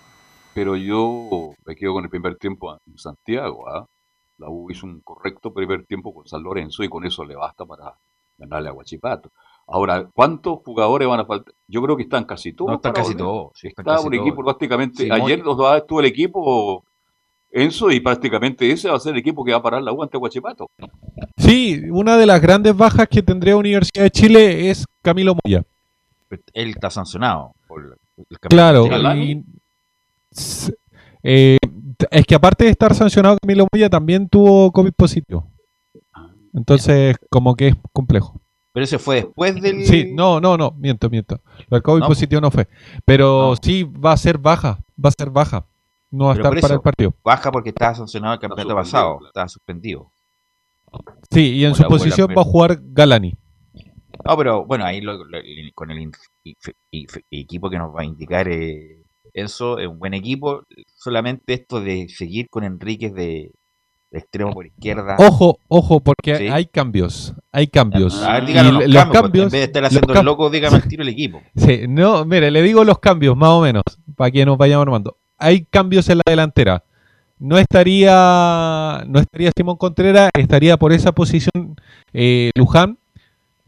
Pero yo me quedo con el primer tiempo en Santiago. ¿ah? La U hizo un correcto primer tiempo con San Lorenzo y con eso le basta para ganarle a Guachipato. Ahora, ¿cuántos jugadores van a faltar? Yo creo que están casi todos.
No, están casi
volver.
todos, sí, están
Está
casi
un
todos.
equipo prácticamente. Ayer los dos estuvo el equipo Enzo y prácticamente ese va a ser el equipo que va a parar la U ante Guachipato.
Sí, una de las grandes bajas que tendría Universidad de Chile es Camilo Moya.
Él está sancionado por el
Claro, y- eh, es que aparte de estar sancionado Camilo Moya también tuvo COVID positivo. Entonces, como que es complejo.
Pero ese fue después del.
Sí, no, no, no, miento, miento. Lo del COVID
No.
positivo no fue. Pero sí va a ser baja, va a ser baja. No va a estar para
eso,
el partido.
Baja porque estaba sancionado el campeonato pasado. Estaba suspendido.
Sí, y en su
la- por la-
posición va a jugar Galani.
No, pero bueno, ahí lo- lo- con el equipo que nos va a indicar eh, Enzo, es un buen equipo. Solamente esto de seguir con Enríquez de extremo por izquierda.
Ojo, ojo, porque
Sí.
hay cambios. Hay cambios.
A ver, díganos los
los
cambios,
cambios.
en vez de estar haciendo el loco, dígame al tiro el equipo.
Sí, no, mire, le digo los cambios, más o menos, para que nos vayamos armando. Hay cambios en la delantera. No estaría, no estaría Simón Contreras, estaría por esa posición eh, Luján,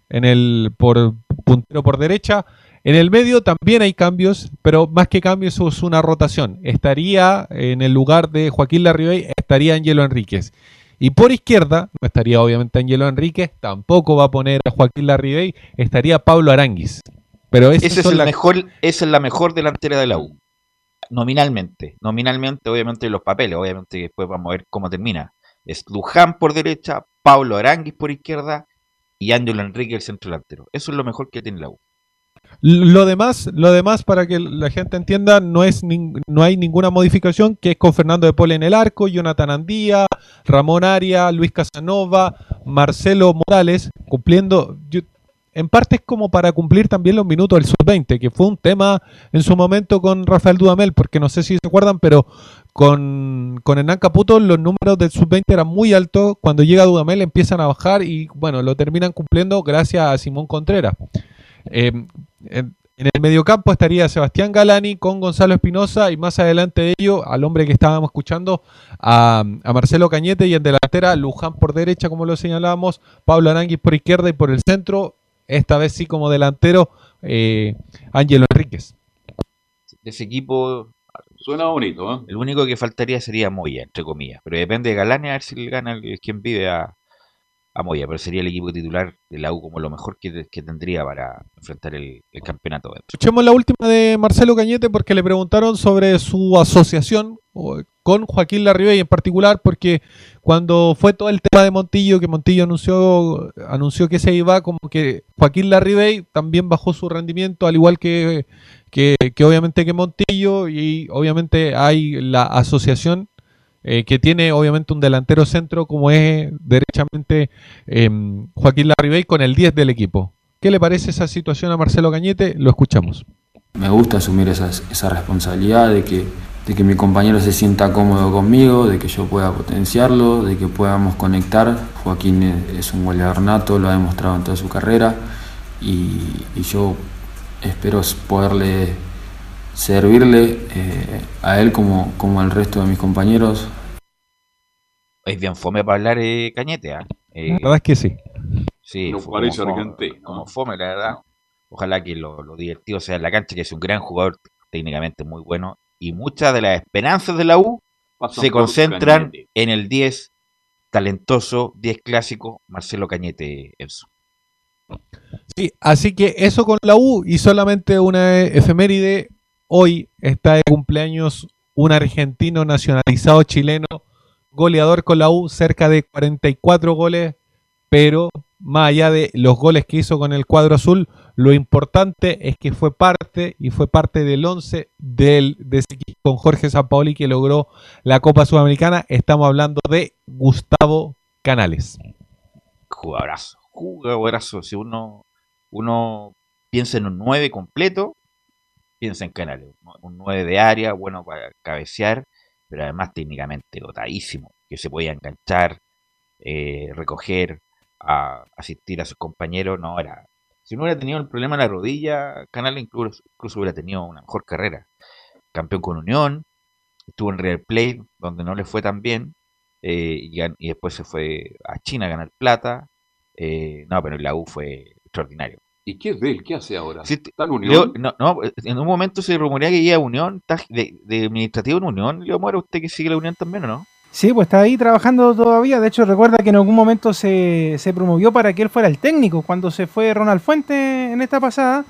en el por puntero por derecha. En el medio también hay cambios, pero más que cambios es una rotación. Estaría en el lugar de Joaquín Larribey, estaría Angelo Enríquez. Y por izquierda, no estaría obviamente Angelo Enríquez, tampoco va a poner a Joaquín Larribey, estaría Pablo Aranguis. Pero
Ese es el
las-
mejor, esa es la mejor delantera de la U. Nominalmente. Nominalmente, obviamente, los papeles. Obviamente, después vamos a ver cómo termina. Es Luján por derecha, Pablo Aranguis por izquierda y Ángelo Enrique el centro delantero. Eso es lo mejor que tiene la U.
Lo demás, lo demás para que la gente entienda, no es no hay ninguna modificación, que es con Fernando de Pole en el arco, Jonathan Andía, Ramón Aria, Luis Casanova, Marcelo Morales, cumpliendo, yo- en parte es como para cumplir también los minutos del sub-20, que fue un tema en su momento con Rafael Dudamel, porque no sé si se acuerdan, pero con, con Hernán Caputo los números del sub-20 eran muy altos, cuando llega Dudamel empiezan a bajar y bueno, lo terminan cumpliendo gracias a Simón Contreras. Eh, en, en el mediocampo estaría Sebastián Galani con Gonzalo Espinosa y más adelante de ello al hombre que estábamos escuchando, a, a Marcelo Cañete y en delantera Luján por derecha, como lo señalábamos, Pablo Aranguis por izquierda y por el centro, esta vez sí como delantero, eh, Ángelo Enríquez.
Ese equipo,
Suena bonito, ¿eh?
el único que faltaría sería Moya, entre comillas. Pero depende de Galani a ver si le gana el, quien vive a, a Moya. Pero sería el equipo titular de la U como lo mejor que, que tendría para enfrentar el, campeonato.
Escuchemos la última de Marcelo Cañete porque le preguntaron sobre su asociación con Joaquín Larribey en particular porque cuando fue todo el tema de Montillo, que Montillo anunció, anunció que se iba, como que Joaquín Larribey también bajó su rendimiento, al igual que, que, que obviamente que Montillo y obviamente hay la asociación eh, que tiene obviamente un delantero centro como es derechamente em, Joaquín Larribey con el 10 del equipo. ¿Qué le parece esa situación a Marcelo Cañete? Lo escuchamos.
Me gusta asumir esa, responsabilidad de que, mi compañero se sienta cómodo conmigo, de que yo pueda potenciarlo, de que podamos conectar. Joaquín es, es un goleador nato, lo ha demostrado en toda su carrera y, y yo espero poderle servirle eh, a él como, como al resto de mis compañeros.
Es bien fome para hablar eh, Cañete, ¿ah? Eh,
La verdad es que sí.
Sí,
No parece
como fome,
argentino,
como fome, la verdad. Ojalá que lo, lo divertido sea en la cancha, que es un gran jugador, técnicamente muy bueno. Y muchas de las esperanzas de la U se concentran
Cañete.
en el 10 talentoso, 10 clásico, Marcelo Cañete Enzo.
Sí, así que eso con la U y solamente una efeméride. Hoy está de cumpleaños un argentino nacionalizado chileno, goleador con la U, cerca de 44 goles, pero más allá de los goles que hizo con el cuadro azul, lo importante es que fue parte y fue parte del 11 del, de equipo con Jorge Sampaoli que logró la Copa Sudamericana. Estamos hablando de Gustavo Canales.
Jugadorazo, jugadorazo. Si uno, uno piensa en un 9 completo, piensa en Canales. Un 9 de área, bueno para cabecear, pero además técnicamente dotadísimo, que se podía enganchar, eh, recoger, a, asistir a sus compañeros. No, era. Si no hubiera tenido el problema en la rodilla, Canales incluso, incluso hubiera tenido una mejor carrera. Campeón con Unión, estuvo en Real Plate, donde no le fue tan bien, eh, y después se fue a China a ganar plata. eh, no, pero en la U fue extraordinario.
¿Y qué es de él? ¿Qué hace ahora?
Sí,
¿Está en
Leo-
Unión?
no, no, en un momento se rumorea que iba a Unión, está de, de administrativo en Unión. Leo Mora, ¿usted que sigue la Unión también o no?
Sí, pues está ahí trabajando todavía. De hecho, recuerda que en algún momento se, se promovió para que él fuera el técnico cuando se fue Ronald Fuente en esta pasada.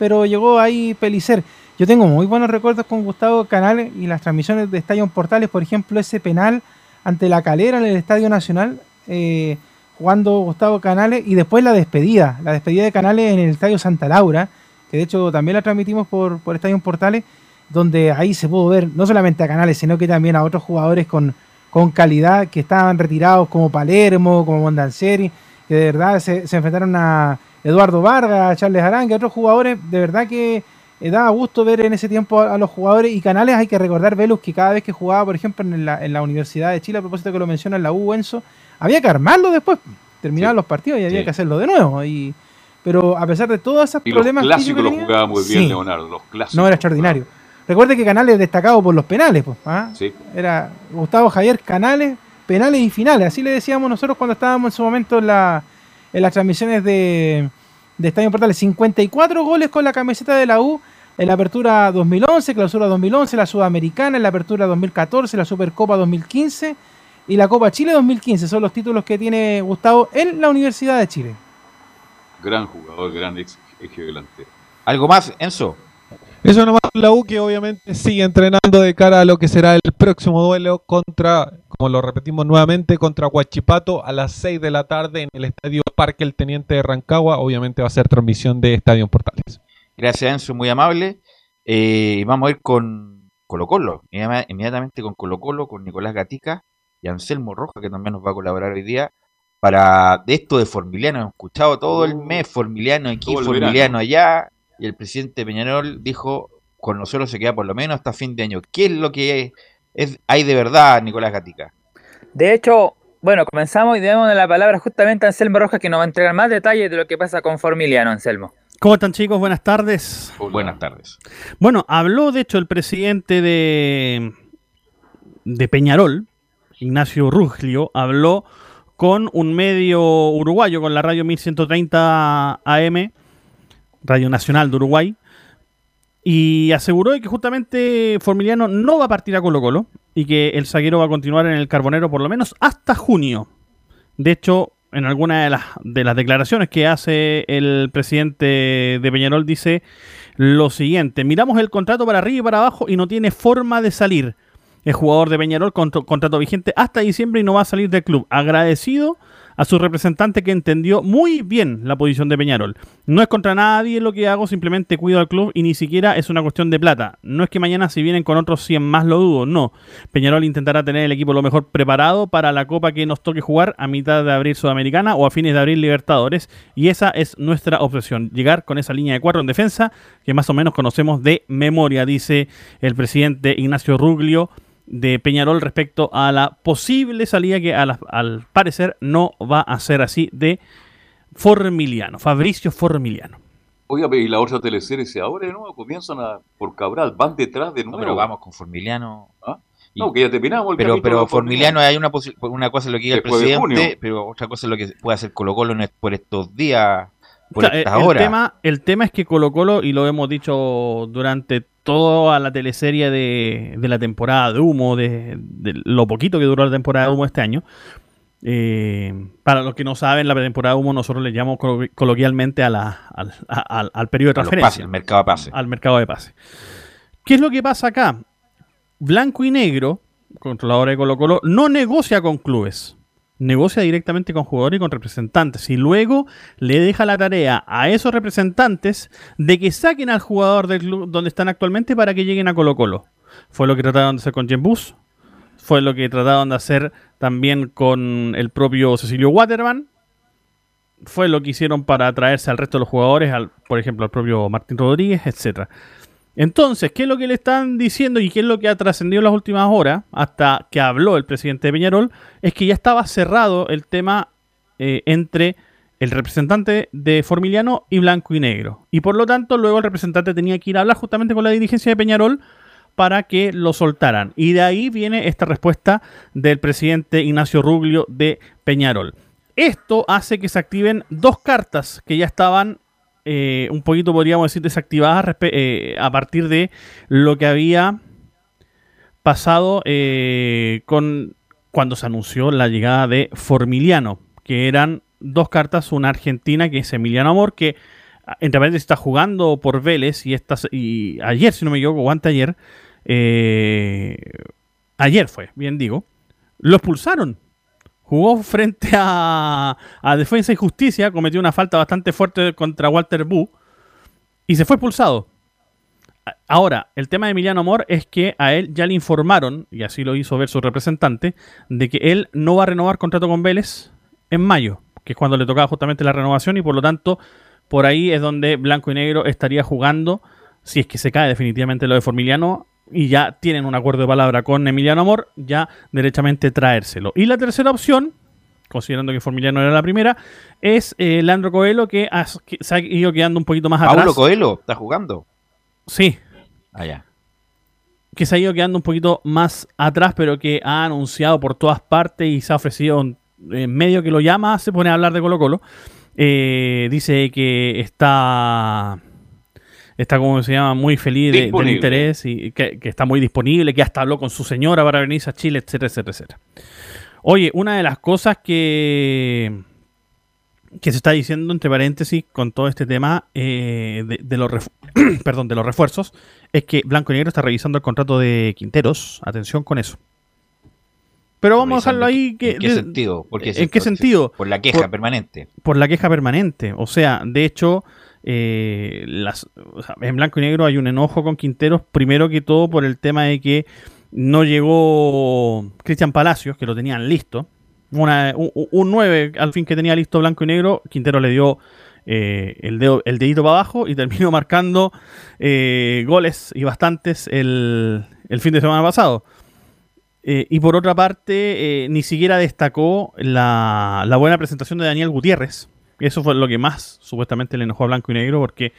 Pero llegó ahí Pelicer. Yo tengo muy buenos recuerdos con Gustavo Canales y las transmisiones de Estadio Portales. Por ejemplo, ese penal ante la calera en el Estadio Nacional. eh, jugando Gustavo Canales y después la despedida, la despedida de Canales en el Estadio Santa Laura, que de hecho también la transmitimos por, por Estadio Portales, donde ahí se pudo ver no solamente a Canales, sino que también a otros jugadores con, con calidad que estaban retirados como Palermo, como Mondanceri, que de verdad se, se enfrentaron a Eduardo Vargas, a Charles Arangue, otros jugadores, de verdad que eh, daba gusto ver en ese tiempo a, a, los jugadores. Y Canales, hay que recordar, Velus, que cada vez que jugaba, por ejemplo, en la, en la Universidad de Chile, a propósito que lo menciona en la U, Enzo, había que armarlo después, terminaban sí. los partidos y había sí. que hacerlo de nuevo. Y, pero a pesar de todos esos
y
problemas
los clásicos los jugaba muy bien sí. Leonardo, los clásicos.
No era extraordinario. Recuerde que Canales destacado por los penales, pues, ¿ah?
sí.
Era Gustavo Javier Canales, penales y finales. Así le decíamos nosotros cuando estábamos en su momento en, la, en las transmisiones de, de Estadio Portales. 54 goles con la camiseta de la U en la apertura 2011, clausura 2011, la Sudamericana, en la apertura 2014, la Supercopa 2015 y la Copa Chile 2015. Son los títulos que tiene Gustavo en la Universidad de Chile.
Gran jugador, gran ex, eje delantero.
¿Algo más, Enzo?
Eso nomás la U que obviamente sigue entrenando de cara a lo que será el próximo duelo contra, como lo repetimos nuevamente, contra Huachipato a las 6 de la tarde en el Estadio Parque El Teniente de Rancagua. Obviamente va a ser transmisión de Estadio Portales.
Gracias Enzo, muy amable. Eh, vamos a ir con Colo Colo, inmediatamente con Colo Colo, con Nicolás Gatica y Anselmo Roja, que también nos va a colaborar hoy día. Para esto de Formiliano, hemos escuchado todo el mes Formiliano aquí, Formiliano allá, y el presidente Peñarol dijo, con nosotros se queda por lo menos hasta fin de año. ¿Qué es lo que es, hay de verdad, Nicolás Gatica?
De hecho, bueno, comenzamos y debemos la palabra justamente a Anselmo Rojas, que nos va a entregar más detalles de lo que pasa con Formiliano, Anselmo.
¿Cómo están chicos? Buenas tardes.
Hola. Buenas tardes.
Bueno, habló de hecho el presidente de, de Peñarol, Ignacio Ruglio, habló con un medio uruguayo, con la radio 1130 AM, Radio Nacional de Uruguay, y aseguró que justamente Formiliano no va a partir a Colo Colo y que el zaguero va a continuar en el Carbonero por lo menos hasta junio. De hecho, en alguna de las, de las declaraciones que hace el presidente de Peñarol dice lo siguiente, miramos el contrato para arriba y para abajo y no tiene forma de salir. El jugador de Peñarol con contrato vigente hasta diciembre y no va a salir del club. Agradecido a su representante que entendió muy bien la posición de Peñarol. No es contra nadie lo que hago, simplemente cuido al club y ni siquiera es una cuestión de plata. No es que mañana si vienen con otros 100 más lo dudo, no. Peñarol intentará tener el equipo lo mejor preparado para la copa que nos toque jugar a mitad de abril Sudamericana o a fines de abril Libertadores y esa es nuestra obsesión, llegar con esa línea de cuatro en defensa que más o menos conocemos de memoria, dice el presidente Ignacio Ruglio de Peñarol respecto a la posible salida que la, al parecer no va a ser así de Formiliano, Fabricio Formiliano.
Oiga, y la otra teleserie se ahora de nuevo, comienzan a, por Cabral, van detrás de nuevo.
No, pero vamos con Formiliano.
¿Ah? No, que ya terminamos el
Pero, pero Formiliano hay una, una cosa es lo que diga el presidente, pero otra cosa es lo que puede hacer Colo Colo por estos días. Por
o sea, estas
el.
Tema, el tema es que Colo Colo, y lo hemos dicho durante toda la teleserie de, de la temporada de humo, de, de, lo poquito que duró la temporada de humo este año. Eh, para los que no saben, la temporada de humo nosotros le llamamos coloquialmente a la, al, al, al, periodo de transferencia.
al mercado de pase.
Al mercado de pase. ¿Qué es lo que pasa acá? Blanco y Negro, controlador de Colo Colo, no negocia con clubes negocia directamente con jugadores y con representantes y luego le deja la tarea a esos representantes de que saquen al jugador del club donde están actualmente para que lleguen a Colo Colo. Fue lo que trataron de hacer con Jen Bus, fue lo que trataron de hacer también con el propio Cecilio Waterman, fue lo que hicieron para atraerse al resto de los jugadores, al, por ejemplo al propio Martín Rodríguez, etcétera. Entonces, ¿qué es lo que le están diciendo y qué es lo que ha trascendido en las últimas horas, hasta que habló el presidente de Peñarol? Es que ya estaba cerrado el tema eh, entre el representante de Formiliano y Blanco y Negro. Y por lo tanto, luego el representante tenía que ir a hablar justamente con la dirigencia de Peñarol para que lo soltaran. Y de ahí viene esta respuesta del presidente Ignacio Ruglio de Peñarol. Esto hace que se activen dos cartas que ya estaban eh, un poquito, podríamos decir, desactivadas eh, a partir de lo que había pasado eh, con cuando se anunció la llegada de Formiliano, que eran dos cartas, una argentina que es Emiliano Amor, que entre paréntesis está jugando por Vélez y, esta, y ayer, si no me equivoco, o ayer, ayer fue, bien digo, lo expulsaron jugó frente a, a Defensa y Justicia, cometió una falta bastante fuerte contra Walter Bu y se fue expulsado. Ahora, el tema de Emiliano Amor es que a él ya le informaron, y así lo hizo ver su representante, de que él no va a renovar contrato con Vélez en mayo, que es cuando le tocaba justamente la renovación y por lo tanto por ahí es donde Blanco y Negro estaría jugando, si es que se cae definitivamente lo de Formiliano y ya tienen un acuerdo de palabra con Emiliano Amor, ya derechamente traérselo. Y la tercera opción, considerando que Formiliano era la primera, es eh, Leandro Coelho que, has- que se ha ido quedando un poquito más atrás.
Paulo Coelho está jugando.
Sí,
Allá.
que se ha ido quedando un poquito más atrás, pero que ha anunciado por todas partes y se ha ofrecido en en medio que lo llama, se pone a hablar de Colo Colo. Eh, dice que está, está como se llama, muy feliz de- del interés y que, que está muy disponible, que hasta habló con su señora para venirse a Chile, etcétera, etcétera, etcétera. Oye, una de las cosas que, que se está diciendo entre paréntesis con todo este tema eh, de, de los perdón, de los refuerzos es que Blanco y Negro está revisando el contrato de Quinteros. Atención con eso. Pero vamos a dejarlo ahí. Que,
¿En qué
de-
sentido? ¿Por qué
¿En qué sentido?
Por la queja
Por-
permanente.
por la queja permanente. O sea, de hecho, eh, en blanco y negro hay un enojo con Quinteros, primero que todo por el tema de que no llegó Cristian Palacios, que lo tenían listo. Un, un 9 al fin que tenía listo blanco y negro, Quintero le dio eh, el, dedo, el dedito para abajo y terminó marcando eh, goles y bastantes el, fin de semana pasado. Y por otra parte, ni siquiera destacó la, la buena presentación de Daniel Gutiérrez. Eso fue lo que más supuestamente le enojó a Blanco y Negro, porque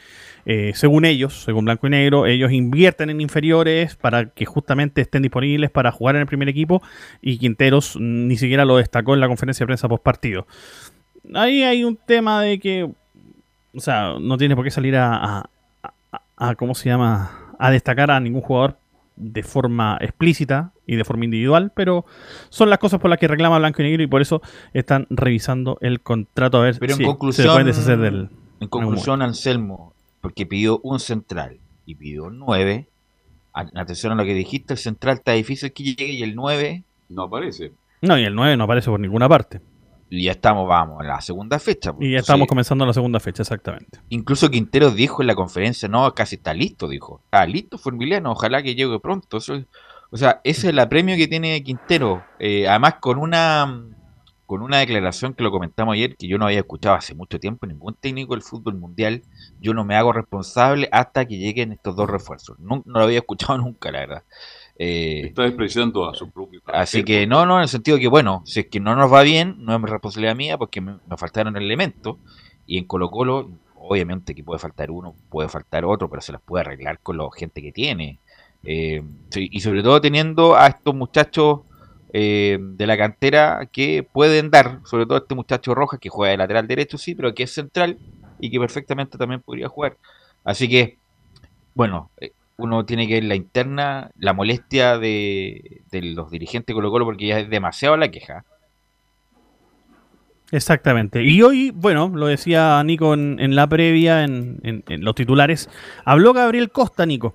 eh, según ellos, según Blanco y Negro, ellos invierten en inferiores para que justamente estén disponibles para jugar en el primer equipo y Quinteros ni siquiera lo destacó en la conferencia de prensa post partido. Ahí hay un tema de que, o sea, no tiene por qué salir a- ¿cómo se llama? A destacar a ningún jugador de forma explícita y de forma individual, pero son las cosas por las que reclama Blanco y Negro y por eso están revisando el contrato a ver
Pero en
si
conclusión,
se pueden deshacer del...
en conclusión, Anselmo, porque pidió un central y pidió nueve. Atención a lo que dijiste, el central está difícil que llegue y el 9
no aparece.
No, y el 9 no aparece por ninguna parte.
Y ya estamos, vamos, a la segunda fecha. pues.
Y ya
Entonces,
estamos comenzando la segunda fecha, exactamente.
Incluso Quintero dijo en la conferencia, no, casi está listo, dijo. Está listo Formiliano, ojalá que llegue pronto. Eso- o sea, ese es el apremio que tiene Quintero. Eh, además, con una con una declaración que lo comentamos ayer, que yo no había escuchado hace mucho tiempo, ningún técnico del fútbol mundial, yo no me hago responsable hasta que lleguen estos dos refuerzos. No, no lo había escuchado nunca, la verdad. Eh,
Está despreciando a su propio
Así que no, no, en el sentido que, bueno, si es que no nos va bien, no es responsabilidad mía porque me, me faltaron elementos. Y en Colo Colo, obviamente que puede faltar uno, puede faltar otro, pero se las puede arreglar con la gente que tiene. Eh, y sobre todo teniendo a estos muchachos eh, de la cantera que pueden dar, sobre todo este muchacho Rojas que juega de lateral derecho, sí, pero que es central y que perfectamente también podría jugar. Así que, bueno, uno tiene que ver la interna, la molestia de, de los dirigentes Colo Colo porque ya es demasiado la queja.
Exactamente. Y hoy, bueno, lo decía Nico en, en la previa, en- en los titulares, habló Gabriel Costa, Nico.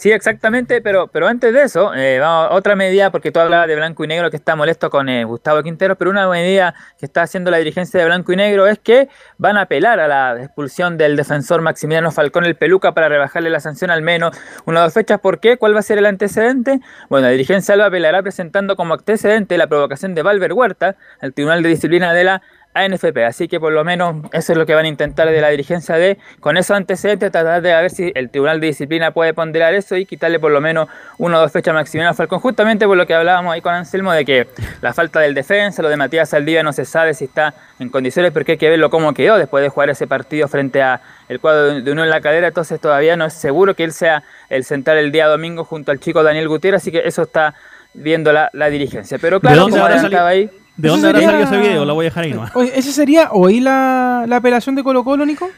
Sí, exactamente, pero, pero antes de eso, eh, vamos otra medida, porque tú hablabas de Blanco y Negro que está molesto con eh, Gustavo Quintero, pero una medida que está haciendo la dirigencia de Blanco y Negro es que van a apelar a la expulsión del defensor Maximiliano Falcón el Peluca para rebajarle la sanción al menos una o dos fechas. ¿Por qué? ¿Cuál va a ser el antecedente? Bueno, la dirigencia lo apelará presentando como antecedente la provocación de Valver Huerta al Tribunal de Disciplina de la ANFP. Así que por lo menos eso es lo que van a intentar de la dirigencia de, con esos antecedentes, tratar de ver si el Tribunal de Disciplina puede ponderar eso y quitarle por lo menos una o dos fechas Maximiliano Falcón, justamente por lo que hablábamos ahí con Anselmo de que la falta del defensa, lo de Matías Saldivia no se sabe si está en condiciones porque hay que verlo cómo quedó después de jugar ese partido frente a el cuadro de uno en la cadera, entonces todavía no es seguro que él sea el central el día domingo junto al chico Daniel Gutiérrez, así que eso está viendo la, la dirigencia. Pero claro,
¿De dónde
como ahí,
¿De dónde habrá
sería-
salido ese video? Lo voy a dejar ahí nomás.
¿ese sería hoy la, la apelación de Colo Colo, Nico?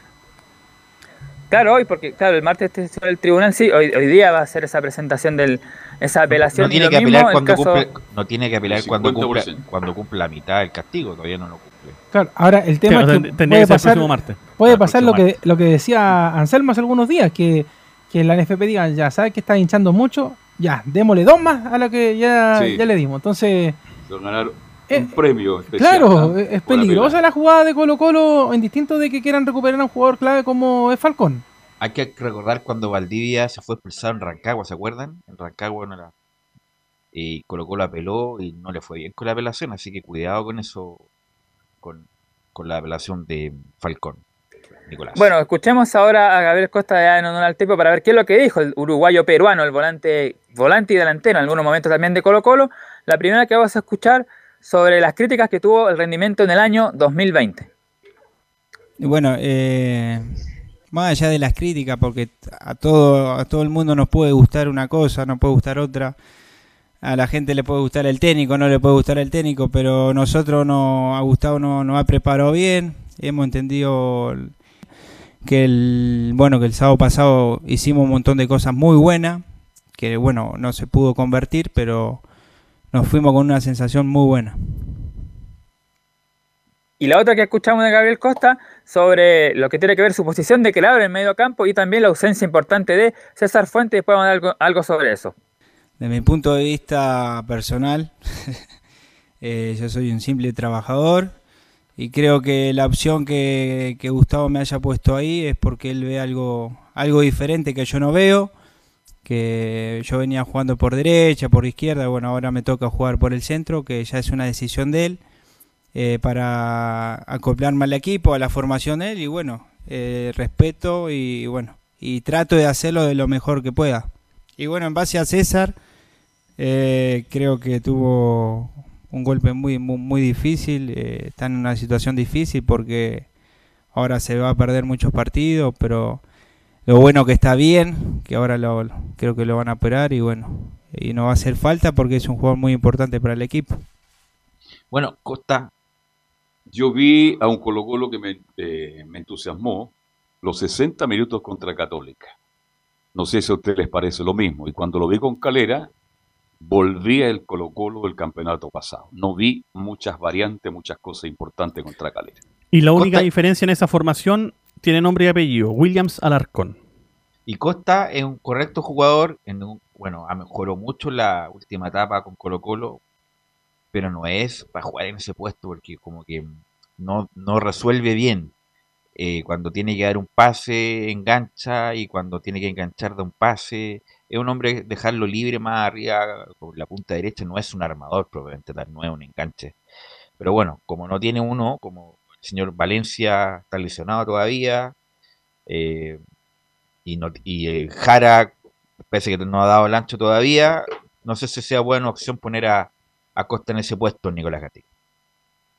Claro, hoy, porque claro, el martes este el tribunal, sí, hoy, hoy día va a hacer esa presentación de esa apelación.
No tiene que apelar
el
cuando
caso-
cumple, no tiene que apelar
El
cuando cumple,
50%.
cuando cumple la mitad del castigo, todavía no lo cumple.
Claro, ahora el tema
Claro,
es
tend-
que
tendría
puede
que ser el
pasar,
próximo martes.
puede pasar
próximo
lo que, lo que decía Anselmo hace algunos días, que, que la NFP diga, ya sabes que está hinchando mucho, ya, démosle dos más a lo que ya,
Sí.
ya le dimos. Entonces,
ganar un premio especial.
Claro, es
la
peligrosa la jugada de Colo Colo en distinto de que quieran recuperar a un jugador clave como es Falcón.
Hay que recordar cuando Valdivia se fue expulsado en Rancagua, ¿se acuerdan? En Rancagua no era. Y colocó la peló y no le fue bien con la apelación, así que cuidado con eso, con, con la apelación de Falcón. Nicolás.
Bueno, escuchemos ahora a Gabriel Costa ya en honor al tipo para ver qué es lo que dijo el uruguayo peruano, el volante, volante y delantero, en algunos momentos también de Colo Colo. La primera que vamos a escuchar sobre las críticas que tuvo el rendimiento en el año 2020.
Y Bueno, eh, más allá de las críticas, porque a todo, a todo el mundo nos puede gustar una cosa, nos puede gustar otra. A la gente le puede gustar el técnico, no le puede gustar el técnico, pero nosotros no, a Gustavo no- nos ha preparado bien. Hemos entendido que el, bueno, que el sábado pasado hicimos un montón de cosas muy buenas, que bueno, no se pudo convertir, pero nos fuimos con una sensación muy buena.
Y la otra que escuchamos de Gabriel Costa sobre lo que tiene que ver su posición de clave en el medio campo y también la ausencia importante de César Fuentes. Después vamos a dar algo, algo sobre eso.
Desde mi punto de vista personal, eh, yo soy un simple trabajador y creo que la opción que, que Gustavo me haya puesto ahí es porque él ve algo, algo diferente que yo no veo, que yo venía jugando por derecha, por izquierda, bueno, ahora me toca jugar por el centro, que ya es una decisión de él, eh, para acoplarme al equipo, a la formación de él y bueno, eh, respeto y bueno, y trato de hacerlo de lo mejor que pueda. Y bueno, en base a César, eh, creo que tuvo un golpe muy, muy, difícil. eh, está en una situación difícil porque ahora se va a perder muchos partidos, pero lo bueno que está bien, que ahora lo, creo que lo van a operar y bueno, y no va a hacer falta porque es un jugador muy importante para el equipo.
Bueno, Costa,
Yo vi a un Colo Colo que me, eh, me entusiasmó los 60 minutos contra Católica. No sé si a ustedes les parece lo mismo. Y cuando lo vi con Calera, volví el Colo Colo del campeonato pasado. No vi muchas variantes, muchas cosas importantes contra Calera.
Y la única diferencia en esa formación tiene nombre y apellido, Williams Alarcón.
Y Costa es un correcto jugador, en un- bueno, ha mejorado mucho la última etapa con Colo Colo, pero no es para jugar en ese puesto porque como que no, no resuelve bien. Eh, cuando tiene que dar un pase, engancha, y cuando tiene que enganchar, da un pase. Es un hombre, dejarlo libre más arriba, con la punta derecha, no es un armador, probablemente tal, no es un enganche. Pero bueno, como no tiene uno, como el señor Valencia está lesionado todavía, eh, y, eh, Jara parece que no ha dado el ancho todavía. No sé si sea buena opción poner a, a Costa en ese puesto, Nicolás Gatica.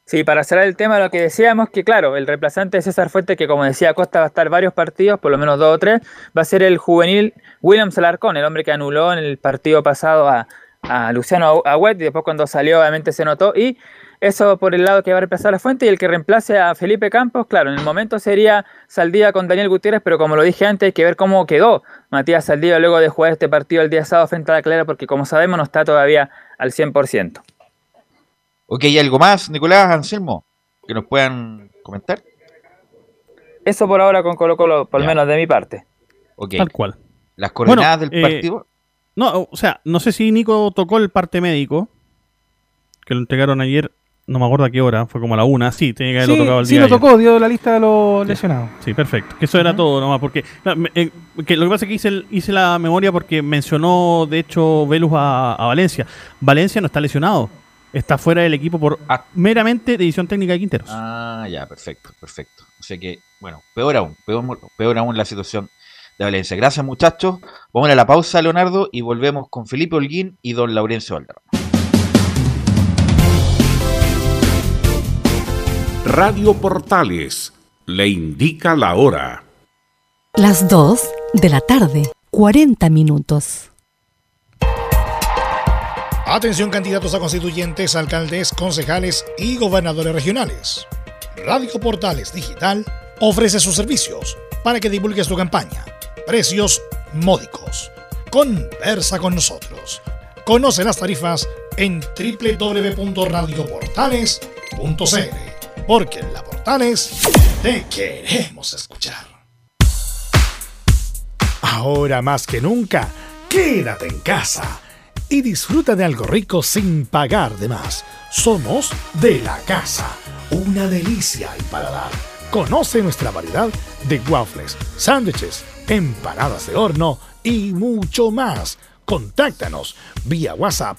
Sí, para cerrar el tema, lo que decíamos que, claro, el reemplazante de César Fuente, que como decía Costa va a estar varios partidos, por lo menos dos o tres, va a ser el juvenil William Salarcón, el hombre que anuló en el partido pasado a, a Luciano Agüet, y después cuando salió obviamente se notó, y eso por el lado que va a reemplazar a Fuente, y el que reemplace a Felipe Campos, claro, en el momento sería Saldía con Daniel Gutiérrez, pero como lo dije antes, hay que ver cómo quedó Matías Saldía luego de jugar este partido el día sábado frente a la Clara, porque como sabemos no está todavía al 100%.
Ok, ¿hay algo más, Nicolás, Anselmo, que nos puedan comentar?
Eso por ahora con Colo Colo, por lo menos de mi parte.
Ok.
Tal cual.
Las coordenadas
Bueno,
del
eh,
partido.
No, o sea, no sé si Nico tocó el parte médico, que lo entregaron ayer, no me acuerdo a qué hora, fue como a la una, sí, tenía que haberlo
Sí,
tocado el
sí
día
lo
de ayer.
tocó, dio la lista de los lesionados.
Sí, perfecto. Que eso era todo nomás, porque eh, que lo que pasa es que hice, el- hice la memoria porque mencionó, de hecho, Velus a, a Valencia. Valencia no está lesionado, está fuera del equipo por meramente decisión técnica de Quinteros.
Ah, ya, perfecto, perfecto. O sea que, bueno, peor aún, peor, peor aún la situación de Valencia. Gracias, muchachos. Vamos a la pausa, Leonardo, y volvemos con Felipe Holguín y don Laurencio Valderrama.
Radio Portales le indica la hora.
Las 2 de la tarde, 40 minutos.
Atención candidatos a constituyentes, alcaldes, concejales y gobernadores regionales. Radio Portales Digital ofrece sus servicios para que divulgues tu campaña. Precios módicos. Conversa con nosotros. Conoce las tarifas en www.radioportales.cl porque en la Portales te queremos escuchar. Ahora más que nunca, quédate en casa y disfruta de algo rico sin pagar de más. Somos de la casa, una delicia al paladar. Conoce nuestra variedad de waffles, sándwiches, empanadas de horno y mucho más. Contáctanos vía WhatsApp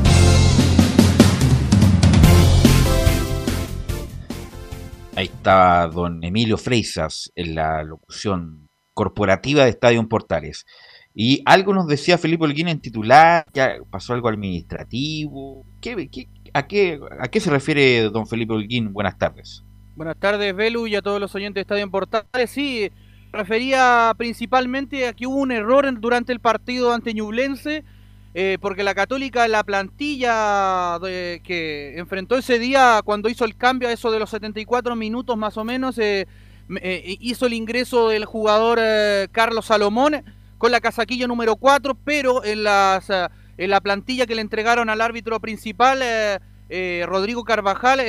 Ahí estaba don Emilio Freisas en la locución corporativa de Estadio Portales. Y algo nos decía Felipe Holguín en titular, ya pasó algo administrativo. ¿Qué, a, qué, ¿A qué se refiere don Felipe Holguín? Buenas tardes.
Buenas tardes, Belu, y a todos los oyentes de Estadio Portales. Sí, refería principalmente a que hubo un error durante el partido ante Ñublense, eh, porque la Católica, la plantilla de- que enfrentó ese día, cuando hizo el cambio a eso de los 74 minutos más o menos, eh, eh, hizo el ingreso del jugador eh, Carlos Salomón con la casaquilla número 4, pero en, las, en la plantilla que le entregaron al árbitro principal, Rodrigo Carvajal,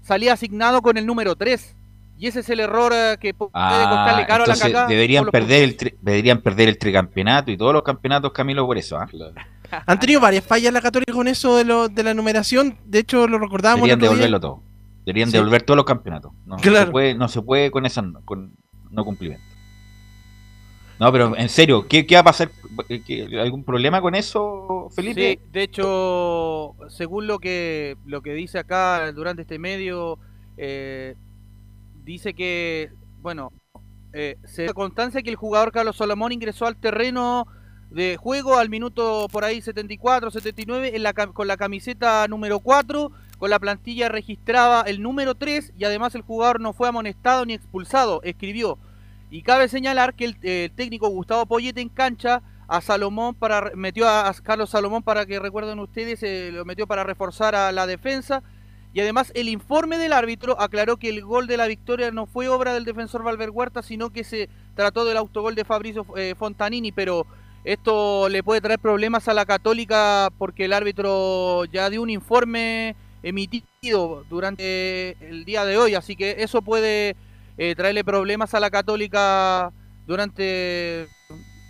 salía asignado con el número 3. Y ese es el error eh, que pu- puede costarle caro a la
Ah, entonces
cagada.
deberían perder, el tri- deberían perder el tricampeonato y todos los campeonatos, Camilo, por eso. ¿ah?
Han tenido varias fallas la Católica con eso de, lo, de la numeración. De hecho, lo recordábamos.
Deberían
día.
devolverlo todo. Deberían
Sí.
devolver todos los campeonatos. No, se puede, no se puede con esa no- con no cumplimiento. No, pero en serio, ¿qué, qué va a pasar? ¿Qué- ¿Algún problema con eso, Felipe?
Sí, de hecho, según lo que lo que dice acá durante este medio, eh, dice que, bueno, eh, se da constancia que el jugador Carlos Solomón ingresó al terreno de juego al minuto por ahí 74, 79 en la, con la camiseta número 4, con la plantilla registraba el número 3 y además el jugador no fue amonestado ni expulsado, escribió. Y cabe señalar que el, el técnico Gustavo Poyete en cancha a Salomón para metió a, a Carlos Salomón para que recuerden ustedes, eh, lo metió para reforzar a la defensa. Y además el informe del árbitro aclaró que el gol de la victoria no fue obra del defensor Valver Huerta, sino que se trató del autogol de Fabrizio eh, Fontanini, pero esto le puede traer problemas a la Católica porque el árbitro ya dio un informe emitido durante el día de hoy, así que eso puede eh, traerle problemas a la Católica durante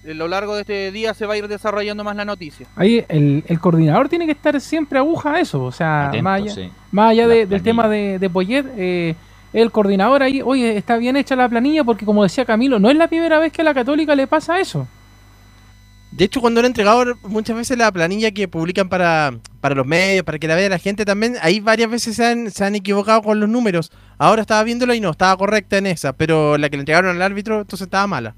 a lo largo de este día se va a ir desarrollando más la noticia.
Ahí el, el coordinador tiene que estar siempre aguja a eso, o sea,
Atento,
más allá,
sí.
más allá
La
de- del tema de, de Poyet, eh, el coordinador ahí, oye, está bien hecha la planilla porque como decía Camilo, no es la primera vez que a la Católica le pasa eso.
De hecho, cuando han entregado muchas veces la planilla que publican para, para los medios, para que la vea la gente también, ahí varias veces se han, se han equivocado con los números. Ahora estaba viéndolo y no, estaba correcta en esa, pero la que le entregaron al árbitro entonces estaba mala.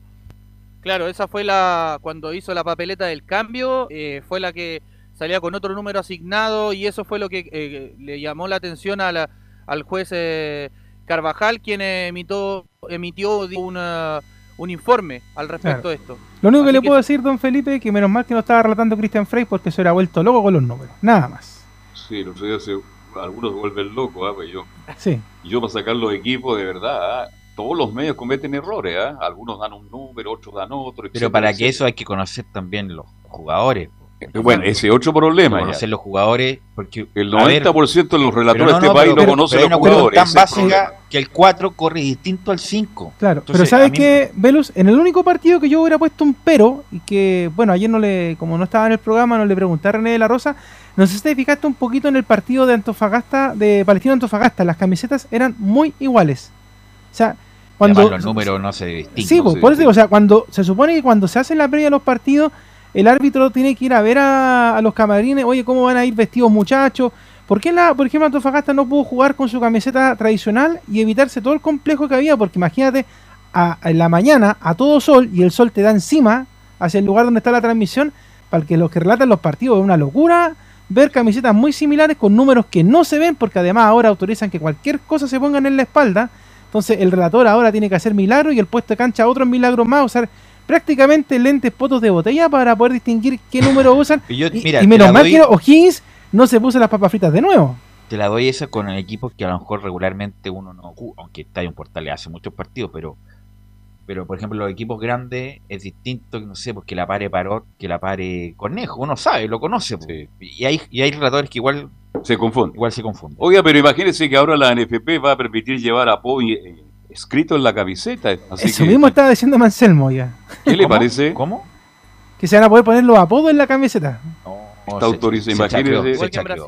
Claro, esa fue la. Cuando hizo la papeleta del cambio, eh, fue la que salía con otro número asignado y eso fue lo que eh, le llamó la atención a la- al juez eh, Carvajal, quien emitió, emitió una- un informe al respecto
Claro.
de esto.
Lo único que
Así
le puedo decir, don Felipe, que menos mal que no estaba relatando Christian Frey porque se hubiera vuelto loco con los números. Nada más.
Sí, el otro día se- algunos se vuelven locos, ¿ah? Pues yo,
Sí.
yo para sacar los equipos, de verdad, ¿ah? Todos los medios cometen errores, ¿ah? algunos dan un número, otros dan otro.
Pero
etcétera,
para que eso hay que conocer también los jugadores.
Bueno, ese es otro problema. ya.
Conocer los jugadores, porque
El
a ver,
90% de los relatores de este
no,
país
pero-
no conocen los jugadores.
tan básica
problema.
que el 4 corre distinto al 5.
Claro,
Entonces,
pero ¿sabes qué, Velus? En el único partido que yo hubiera puesto un pero, y que, bueno, ayer no le, como no estaba en el programa, no le pregunté a René de la Rosa, no sé si te fijaste un poquito en el partido de Antofagasta, de Palestino Antofagasta, las camisetas eran muy iguales. O sea, cuando...
Además, los números no se distinguen.
Sí, pues, por eso digo, o sea, cuando se supone que cuando se hace la previa de los partidos, el árbitro tiene que ir a ver a, a los camarines, oye, cómo van a ir vestidos muchachos. ¿Por qué, la, por ejemplo, Antofagasta no pudo jugar con su camiseta tradicional y evitarse todo el complejo que había? Porque imagínate, a, en la mañana, a todo sol, y el sol te da encima, hacia el lugar donde está la transmisión, para que los que relatan los partidos es una locura ver camisetas muy similares con números que no se ven, porque además ahora autorizan que cualquier cosa se pongan en la espalda. Entonces el relator ahora tiene que hacer milagros y el puesto de cancha otros milagros más, usar prácticamente lentes potos de botella para poder distinguir qué número usan.
Y yo- mira,
y menos mal
doy-
que O'Higgins no se puso las papas fritas de nuevo.
Te la doy esa con equipos que a lo mejor regularmente uno no ocupa, aunque Estadio Portales hace muchos partidos, pero pero por ejemplo los equipos grandes es distinto, no sé, porque la pare Parot, que la pare Cornejo, uno sabe, lo conoce. po. Y hay y hay relatores que igual
se confunden.
Igual se confunden.
Oiga, pero imagínense que ahora la NFP va a permitir llevar apoyo eh, escrito en la camiseta. Así
Eso
que,
mismo estaba diciendo Manselmo ya.
¿qué le parece?
¿Cómo?
Que se van a poder poner los apodos en la camiseta.
Está autorizado,
se
imagínense.
chacreó,
Se
chacreó.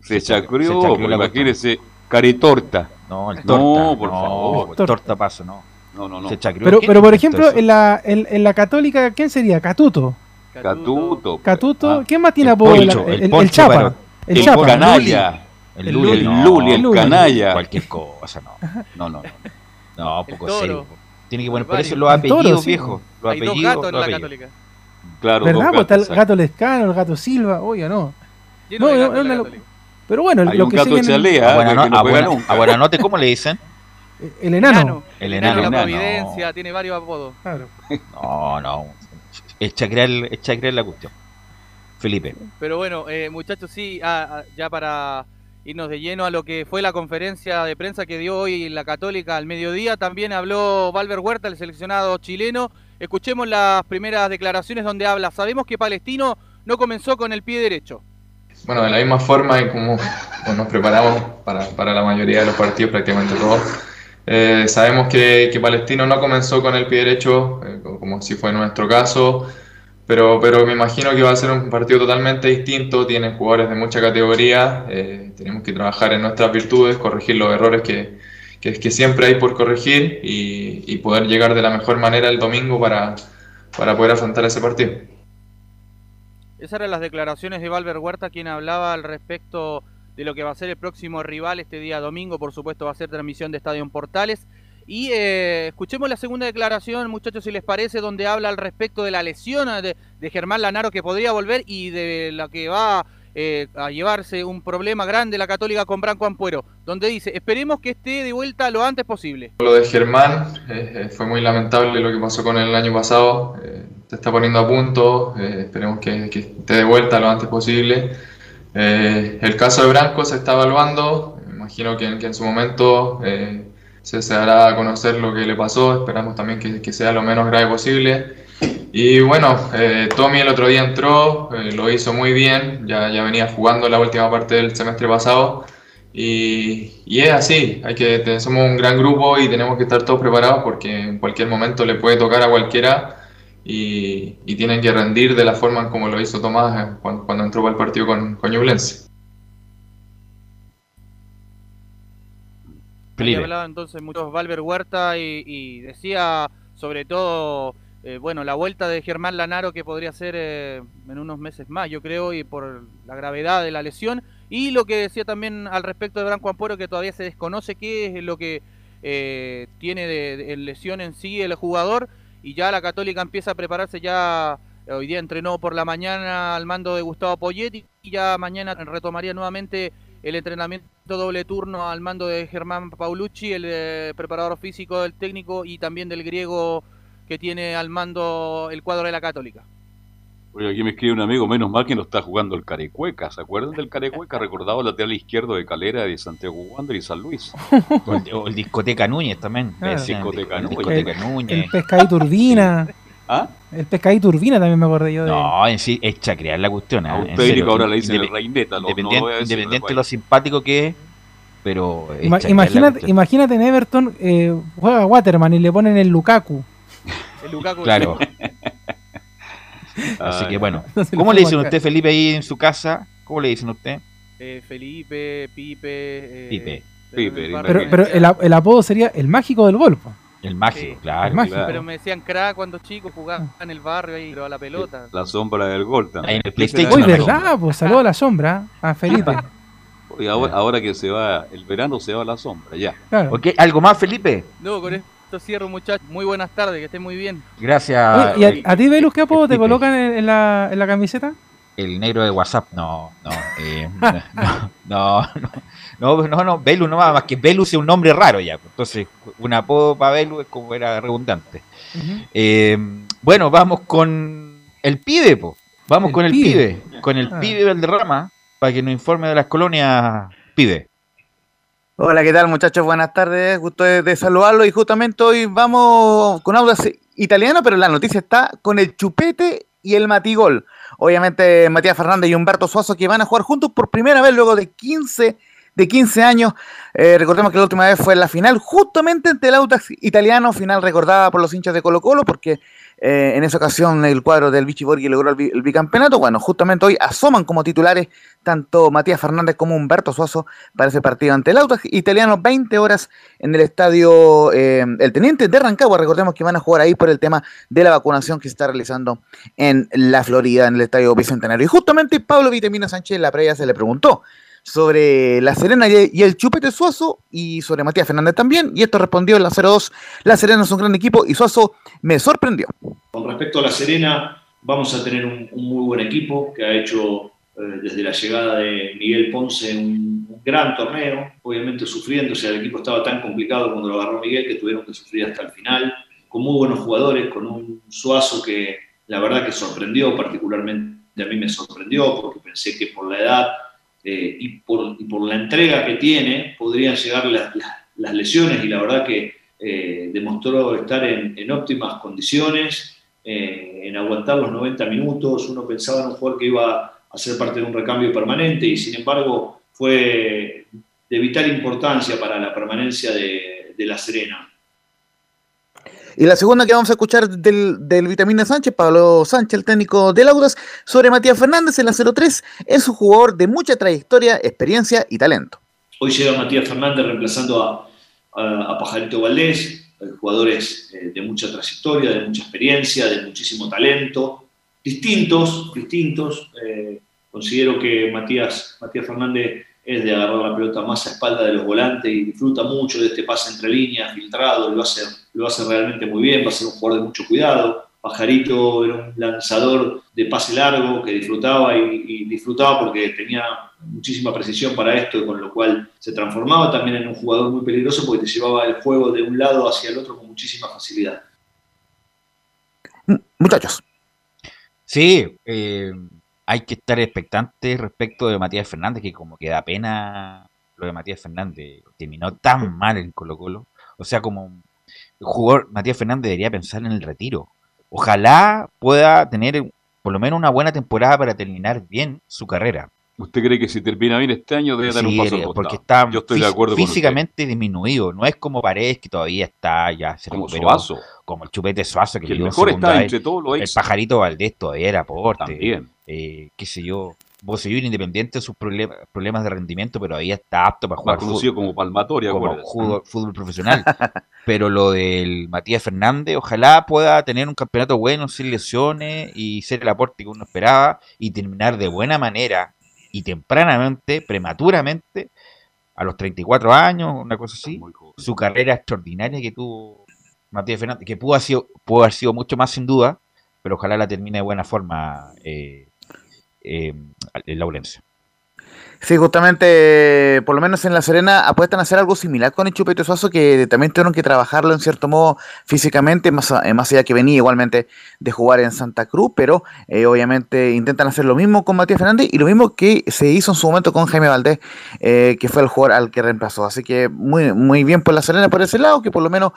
Se
Se
chacreó,
chacreó la
imagínense. Caretorta.
No, el
No,
torta.
por
no,
favor.
el torta paso, no.
No, no, no.
Se chacreó.
Pero,
¿Quién
pero por ejemplo, en la, en, en la católica, ¿quién sería? Catuto.
Catuto.
Catuto.
Ah,
¿Quién más tiene apodo? el,
el
Chapa. El,
El
Chapa.
canalla.
El
El
Luli,
Luli,
no,
Luli, el
Luli.
canalla.
Cualquier cosa, no.
No, no, no.
No, poco serio. Tiene que poner por eso los
El toro,
apellidos,
sí.
viejo. Los
Hay dos
apellidos.
gatos en
los
la
apellidos.
Católica.
Claro,
¿Verdad?
dos
Pues está el
gatos,
gato Lescano, el gato Silva. Oye, no.
Lleno
No, no,
gatos en la
no,
Católica.
Pero bueno,
Hay
lo
un
que
gato chalea, que
no-
no
a
juega
buena-
nunca.
a buena noche, ¿cómo le dicen?
El enano.
Enano.
El
Enano
enano.
de la
enano.
Providencia, tiene varios apodos.
Claro.
No, no. Es chacrear, es chacrear la cuestión. Felipe.
Pero bueno, eh, muchachos, sí, ah, ah, ya para irnos de lleno a lo que fue la conferencia de prensa que dio hoy la Católica al mediodía, también habló Valver Huerta, el seleccionado chileno. Escuchemos las primeras declaraciones donde habla. Sabemos que Palestino no comenzó con el pie derecho.
Bueno, de la misma forma y como nos preparamos para, para la mayoría de los partidos, prácticamente todos, eh, sabemos que, que Palestino no comenzó con el pie derecho, eh, como, como si fue nuestro caso, pero, pero me imagino que va a ser un partido totalmente distinto, tienen jugadores de mucha categoría, eh, tenemos que trabajar en nuestras virtudes, corregir los errores que, que, que siempre hay por corregir y, y poder llegar de la mejor manera el domingo para, para poder afrontar ese partido.
Esas eran las declaraciones de Valver Huerta, quien hablaba al respecto de lo que va a ser el próximo rival este día domingo. Por supuesto, va a ser transmisión de Estadio Portales. Y eh, escuchemos la segunda declaración, muchachos, si les parece, donde habla al respecto de la lesión de, de Germán Lanaro que podría volver y de la que va eh, a llevarse un problema grande la Católica con Branco Ampuero, donde dice, esperemos que esté de vuelta lo antes posible.
Lo de Germán eh, eh, fue muy lamentable lo que pasó con él el año pasado. eh, se está poniendo a punto. eh, esperemos que, que esté de vuelta lo antes posible. Eh, el caso de Branco se está evaluando. Imagino que, que en su momento se, se dará a conocer lo que le pasó. Esperamos también que, sea lo menos grave posible. Y bueno, eh, Tommy el otro día entró, eh, lo hizo muy bien. Ya, ya venía jugando la última parte del semestre pasado. Y, y es así, hay que, somos un gran grupo y tenemos que estar todos preparados porque en cualquier momento le puede tocar a cualquiera y, tienen que rendir de la forma como lo hizo Tomás eh, cuando, entró para el partido con, con.
Ahí hablaba entonces muchos Valver Huerta y, y decía sobre todo eh, bueno, la vuelta de Germán Lanaro que podría ser eh, en unos meses más, yo creo, y por la gravedad de la lesión. Y lo que decía también al respecto de Branco Ampuero, que todavía se desconoce qué es lo que eh, tiene de, de lesión en sí el jugador. Y ya la Católica empieza a prepararse ya. Hoy día entrenó por la mañana al mando de Gustavo Poyetti y ya mañana retomaría nuevamente el entrenamiento doble turno al mando de Germán Paulucci, el eh, preparador físico del técnico y también del griego que tiene al mando el cuadro de la Católica.
Oye, aquí me escribe un amigo, menos mal que no está jugando el Carecueca. ¿Se acuerdan del Carecueca? Recordado lateral izquierdo de Calera de Santiago Wander y San Luis.
O el, o el discoteca Núñez también.
Claro.
Discoteca
el
Núñez.
discoteca
El
Núñez.
pescadito urbina.
¿Ah?
El pescadito urbina también me acordé yo de.
No, en sí es chacrear la cuestión. ¿ah? En serio.
ahora le dicen el reineta. no- no
Independiente, de lo simpático que es, pero. es
Ima- imagínate, imagínate en Everton eh, juega Waterman y le ponen el Lukaku.
El Lukaku
Claro. Así que bueno.
No se lo
¿Cómo le dicen a usted, Felipe, ahí en su casa? ¿Cómo le dicen a usted?
Eh, Felipe, Pipe. eh,
Pipe.
Pipe,
Pero, pero el, el apodo sería el mágico del gol.
El mágico, claro.
El mágico.
Pero me decían crack cuando chico jugaba en el barrio ahí, pero a la pelota.
La sombra del gol también.
En el PlayStation.
Uy, ¿verdad? Pues saludo a la sombra, a Felipe.
Oye, ahora, ahora que se va el verano, se va la sombra, ya.
Claro.
Ok, ¿Algo más, Felipe?
No, con esto cierro, muchachos. Muy buenas tardes, que estén muy bien.
Gracias.
Oye, ¿Y a, a ti, Velus, qué apodo te colocan en, en la, en la camiseta?
el negro de WhatsApp. No, no. eh, no, no, no. No, no, no, Velus no va más que Velus es un nombre raro ya. Entonces, un apodo para Velus es como era redundante. Eh, bueno, vamos con el pibe, po. Vamos
El
con el
pibe.
pibe. Con el
Ah.
pibe Valderrama, para que nos informe de las colonias pibe.
Hola, ¿qué tal muchachos? Buenas tardes, gusto de, de saludarlos y justamente hoy vamos con audas italiano, pero la noticia está con el chupete y el matigol. Obviamente Matías Fernández y Humberto Suazo que van a jugar juntos por primera vez luego de 15, de 15 años. Eh, recordemos que la última vez fue la final, justamente ante el Audax italiano, final recordada por los hinchas de Colo Colo, porque eh, en esa ocasión el cuadro del Vichy Borghi logró el bicampeonato. Bueno, justamente hoy asoman como titulares tanto Matías Fernández como Humberto Suazo para ese partido ante el Audax italiano, 20 horas en el estadio eh, El Teniente de Rancagua. Recordemos que van a jugar ahí por el tema de la vacunación que se está realizando en la Florida, en el estadio Bicentenario. Y justamente Pablo Vitamina Sánchez en la previa se le preguntó sobre La Serena y el Chupete Suazo y sobre Matías Fernández también. Y esto respondió en la 02. La Serena es un gran equipo y Suazo me sorprendió.
Con respecto a La Serena, vamos a tener un, un muy buen equipo que ha hecho eh, desde la llegada de Miguel Ponce un, un gran torneo, obviamente sufriendo, o sea, el equipo estaba tan complicado cuando lo agarró Miguel que tuvieron que sufrir hasta el final, con muy buenos jugadores, con un Suazo que la verdad que sorprendió, particularmente a mí me sorprendió porque pensé que por la edad eh, y, por, y por la entrega que tiene podrían llegar las, lesiones y la verdad que eh, demostró estar en, óptimas condiciones, eh, en aguantar los 90 minutos. Uno pensaba en un jugador que iba a ser parte de un recambio permanente y sin embargo fue de vital importancia para la permanencia de La Serena.
Y la segunda que vamos a escuchar del, del Vitamina Sánchez, Pablo Sánchez, el técnico del Audas, sobre Matías Fernández en la 03, es un jugador de mucha trayectoria, experiencia y talento.
Hoy llega Matías Fernández reemplazando a, a- a Pajarito Valdés, eh, jugadores eh, de mucha trayectoria, de mucha experiencia, de muchísimo talento, distintos, distintos. eh, considero que Matías, Matías Fernández es de agarrar la pelota más a espalda de los volantes y disfruta mucho de este pase entre líneas, filtrado, lo hace, lo hace realmente muy bien, va a ser un jugador de mucho cuidado. Pajarito era un lanzador de pase largo que disfrutaba y, y disfrutaba porque tenía muchísima precisión para esto, con lo cual se transformaba también en un jugador muy peligroso porque te llevaba el juego de un lado hacia el otro con muchísima facilidad.
Muchachos.
Sí, eh, hay que estar expectantes respecto de Matías Fernández, que como que da pena lo de Matías Fernández. Terminó tan mal en Colo Colo. O sea, como el jugador, Matías Fernández debería pensar en el retiro. Ojalá pueda tener por lo menos una buena temporada para terminar bien su carrera.
¿Usted cree que si termina bien este año debe dar un
Sí,
paso al
porque está
Yo estoy de
fí-
acuerdo con usted.
físicamente disminuido. No es como Paredes que todavía está, ya se
Como
recuperó,
Suazo.
Como el Chupete Suazo que,
Que mejor está entre todos los
El. Pajarito Valdés todavía era aporte.
También.
Eh, qué sé yo. Bocellur Independiente sus problemas, problemas de rendimiento, pero ahí está apto para jugar
Más conocido como Palmatoria,
como fútbol profesional. pero lo del Matías Fernández, ojalá pueda tener un campeonato bueno, sin lesiones y ser el aporte que uno esperaba y terminar de buena manera y tempranamente, prematuramente, a los 34 años, una cosa así, su carrera extraordinaria que tuvo Matías Fernández, que pudo haber sido, pudo haber sido mucho más sin duda, pero ojalá la termine de buena forma eh, eh, el Laurencio.
Sí, justamente, por lo menos en La Serena apuestan a hacer algo similar con el Chupete Suazo, que también tuvieron que trabajarlo en cierto modo físicamente, más, más allá que venía igualmente de jugar en Santa Cruz, pero eh, obviamente intentan hacer lo mismo con Matías Fernández y lo mismo que se hizo en su momento con Jaime Valdés, eh, que fue el jugador al que reemplazó. Así que muy, muy bien por La Serena por ese lado, que por lo menos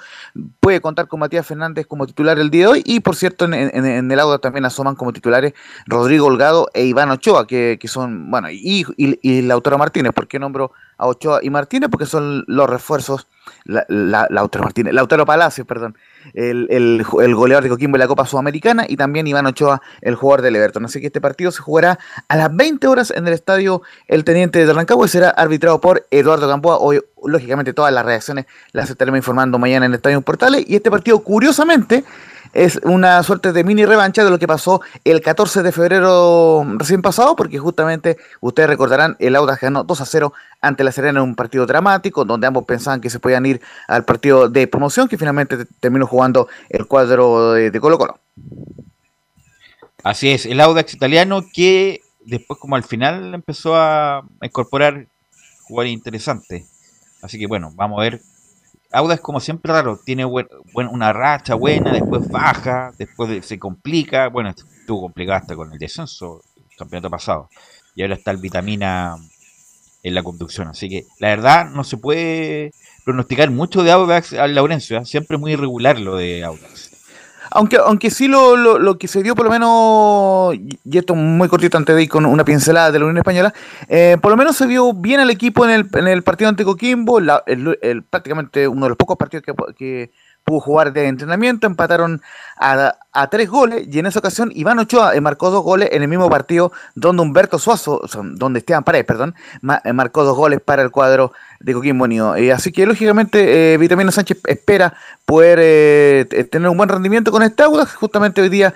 puede contar con Matías Fernández como titular el día de hoy. Y por cierto, en, en- en el audio también asoman como titulares Rodrigo Holgado e Iván Ochoa, que, que son, bueno, y, y, y Lautaro Martínez. ¿Por qué nombro a Ochoa y Martínez? Porque son los refuerzos, la, la- Lautaro Martínez, Lautaro Palacios, perdón, el, el, el goleador de Coquimbo en la Copa Sudamericana y también Iván Ochoa, el jugador del Everton. Así que este partido se jugará a las 20 horas en el estadio El Teniente de Rancagua y será arbitrado por Eduardo Gamboa. Hoy, lógicamente, todas las reacciones las estaremos informando mañana en Estadio Portales. Y este partido, curiosamente, es una suerte de mini revancha de lo que pasó el 14 de febrero recién pasado, porque justamente ustedes recordarán, el Audax ganó 2 a 0 ante la Serena en un partido dramático, donde ambos pensaban que se podían ir al partido de promoción, que finalmente te- terminó jugando el cuadro de, de Colo Colo.
Así es, el Audax italiano que después como al final empezó a incorporar jugadores interesantes. Así que bueno, vamos a ver. Audax como siempre raro, tiene una racha buena, después baja, después de- se complica. Bueno, estuvo complicado hasta con el descenso campeonato pasado. Y ahora está el vitamina en la conducción. Así que la verdad no se puede pronosticar mucho de Audax al Laurencio. ¿eh? Siempre es muy irregular lo de Audax.
Aunque, aunque sí lo, lo, lo que se dio por lo menos, y esto muy cortito antes de ir con una pincelada de la Unión Española, eh, por lo menos se vio bien al equipo en el, en el partido ante Coquimbo, la- el- el- prácticamente uno de los pocos partidos que, que pudo jugar de entrenamiento, empataron a, a tres goles y en esa ocasión Iván Ochoa eh, marcó dos goles en el mismo partido donde Humberto Suazo, donde Esteban Paredes, perdón, eh, marcó dos goles para el cuadro de Coquimbo Unido. Eh, así que lógicamente eh, Vitamina Sánchez espera poder eh, tener un buen rendimiento con este Audax, justamente hoy día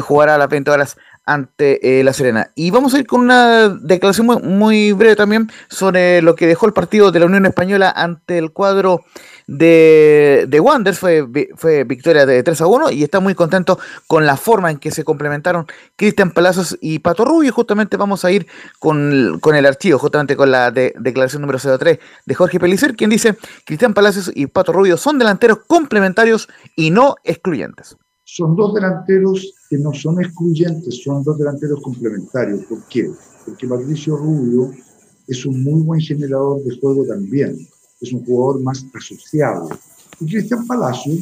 jugará a las 20 horas ante La Serena. Y vamos a ir con una declaración muy, breve también sobre lo que dejó el partido de la Unión Española ante el cuadro de, de Wanderers. Fue, fue victoria de 3 a 1 y está muy contento con la forma en que se complementaron Cristian Palacios y Pato Rubio. Justamente vamos a ir con, con el archivo, justamente con la de- declaración número 03 de Jorge Pelicer, quien dice, Cristian Palacios y Pato Rubio son delanteros complementarios y no excluyentes.
son dos delanteros que no son excluyentes, son dos delanteros complementarios. ¿Por qué? Porque Patricio Rubio es un muy buen generador de juego también, es un jugador más asociado. Y Cristian Palacio,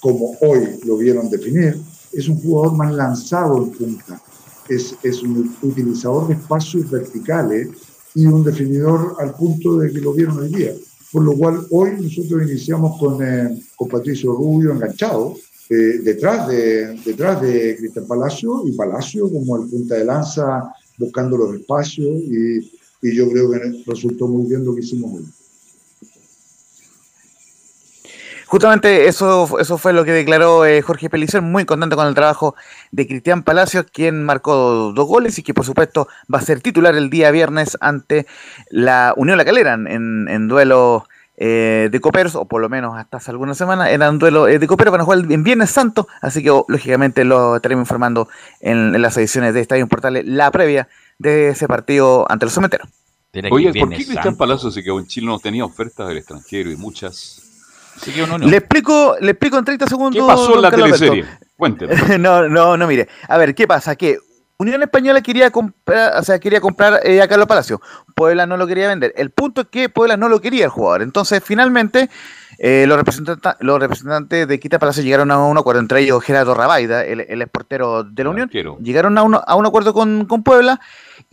como hoy lo vieron definir, es un jugador más lanzado en punta, es, es un utilizador de espacios verticales y un definidor al punto de que lo vieron hoy día. Por lo cual hoy nosotros iniciamos con, eh, con Patricio Rubio enganchado, eh, detrás, de, detrás de Cristian Palacio y Palacio como el punta de lanza buscando los espacios y, y yo creo que resultó muy bien lo que hicimos hoy.
Justamente eso, eso fue lo que declaró eh, Jorge Pelicer, muy contento con el trabajo de Cristian Palacios, quien marcó dos goles y que por supuesto va a ser titular el día viernes ante la Unión La Calera en, en duelo eh, de coperos, o por lo menos hasta hace algunas semanas, era un duelo eh, de coperos, van a jugar en Viernes Santo, así que oh, lógicamente lo estaremos informando en, en las ediciones de Estadio Portales, la previa de ese partido ante los someteros.
Oye, ¿por qué Cristian Palazzo se quedó en Chile? No tenía ofertas del extranjero y muchas.
Le explico, le explico en 30 segundos.
¿Qué pasó en la
Carlos
teleserie? Cuénteme.
no, no, no, mire. A ver, ¿qué pasa? Que Unión Española quería comprar, o sea, quería comprar eh, a Carlos Palacio. Puebla no lo quería vender. El punto es que Puebla no lo quería el jugador. Entonces, finalmente, eh, los, representantes, los representantes de Quita Palacio llegaron a un acuerdo, entre ellos Gerardo Rabaida, el, el exportero de la Unión, llegaron a un, a un acuerdo con, con Puebla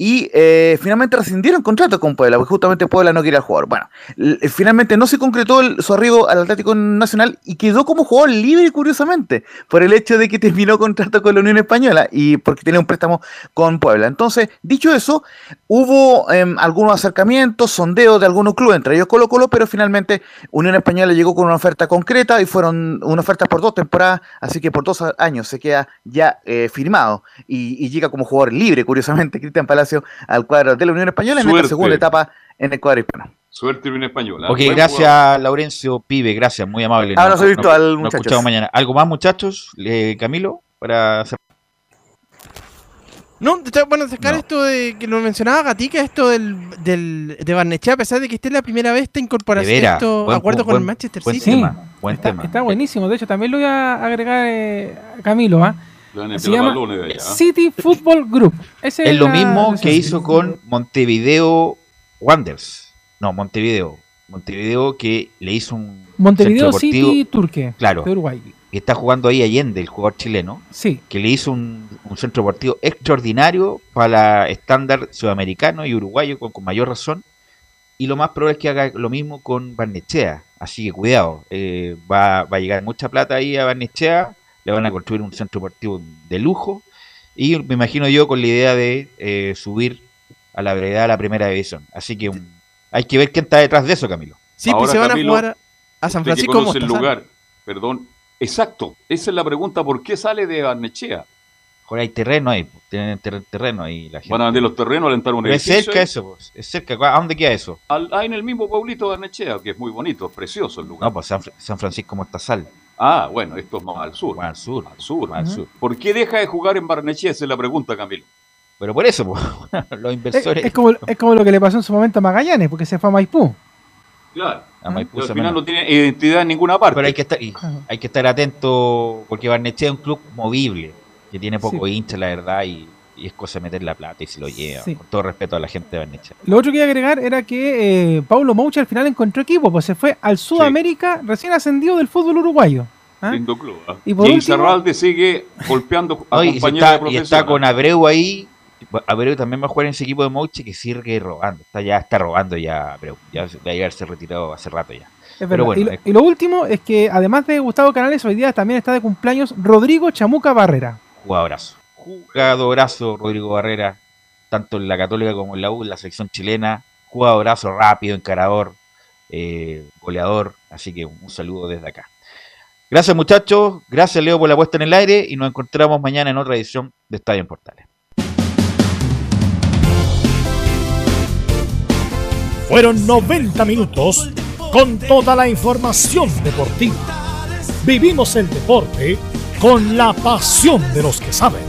y eh, finalmente rescindieron contrato con Puebla, porque justamente Puebla no quería jugar. Bueno, eh, finalmente no se concretó su arribo al Atlético Nacional y quedó como jugador libre, curiosamente, por el hecho de que terminó contrato con la Unión Española y porque tenía un préstamo con Puebla. Entonces, dicho eso, hubo em, algunos acercamientos, sondeos de algunos clubes, entre ellos Colo Colo, pero finalmente Unión Española llegó con una oferta concreta y fueron una oferta por dos temporadas, así que por dos años se queda ya eh, firmado y, y llega como jugador libre, curiosamente, Cristian Palacio al cuadro de la Unión Española en esta segunda etapa en el cuadro hispano.
Suerte bien española.
Ok,
Buen
gracias
jugador.
Laurencio Pibe, gracias, muy amable.
Abrazo
Nos-
virtual,
nos- nos
muchachos.
escuchamos mañana. ¿Algo más, muchachos? Eh, Camilo, para hacer...
No, te- bueno, sacar esto de que lo mencionaba Gatica, esto del, del de Barnechea, a pesar de que esté la primera vez esta incorporación,
De veras,
esto,
buen
acuerdo con el Manchester
buen
City.
tema, buen
está,
tema.
está buenísimo. De hecho, también lo voy a agregar eh, a Camilo. ¿ah? Se llama
allá.
City Football Group. Ese
Es lo
la-
mismo que hizo con Montevideo Wanderers. No, Montevideo. Montevideo que le hizo un
Montevideo
centro
City Turque.
Claro.
De Uruguay.
que está jugando ahí Allende, el jugador chileno,
Sí.
que le hizo un, un centro deportivo extraordinario para estándar sudamericano y uruguayo con, con mayor razón. Y lo más probable es que haga lo mismo con Barnechea. Así que cuidado, eh, va, va a llegar mucha plata ahí a Barnechea, le van a construir un centro deportivo de lujo. Y me imagino yo con la idea de eh, subir a la brevedad a la primera división. Así que um, hay que ver quién está detrás de eso, Camilo.
Sí, pues se van
Camilo,
a jugar a, a San Francisco
el lugar, perdón. Exacto, esa es la pregunta, ¿por qué sale de Barnechea?
Ahora hay terreno ahí, pues, tienen ter- terreno ahí la gente.
Van a vender los terrenos, alentar un
Pero es
edificio.
cerca
ahí.
eso, pues, es cerca. ¿A dónde queda eso?
Al- ahí en el mismo pueblito de Barnechea, que es muy bonito, es precioso el lugar.
No, pues San, Fr- San Francisco Mostazal.
Ah, bueno, esto es más al sur.
al sur.
Al sur.
Más al sur.
¿Por qué deja de jugar en Barnechea? Esa es la pregunta, Camilo.
Pero por eso, pues, los
Es,
inversores.
es como, es como lo que le pasó en su momento a Magallanes, porque se fue a Maipú.
Claro.
A Maipú
al final no tiene identidad en ninguna parte.
Pero hay que estar, y hay que estar atento porque Barnechea es un club movible, que tiene poco
Sí.
hincha, la verdad, y, y es cosa de meter la plata y se lo lleva.
Sí.
Con todo respeto a la gente de Barnechea.
Lo otro que iba a agregar era que eh, Paulo Mouche al final encontró equipo, pues se fue al Sudamérica recién ascendido del fútbol uruguayo. ¿ah?
Lindo club. ¿ah?
Y por
y
último-
sigue golpeando a
No,
compañeros
está,
de
y está con Abreu ahí. Abreu también va a jugar en ese equipo de Moche que sigue robando. Está ya está robando ya Abreu. Ya debe haberse retirado hace rato ya.
Es
Pero
verdad.
bueno,
y, lo,
es-
y lo último es que además de Gustavo Canales, hoy día también está de cumpleaños Rodrigo Chamuca Barrera.
jugadorazo. Jugadorazo Rodrigo Barrera, tanto en la Católica como en la U, en la selección chilena. Jugadorazo rápido, encarador, eh, goleador. Así que un saludo desde acá. Gracias muchachos, gracias Leo por la puesta en el aire y nos encontramos mañana en otra edición de Estadio en Portales.
Fueron 90 minutos con toda la información deportiva. Vivimos el deporte con la pasión de los que saben.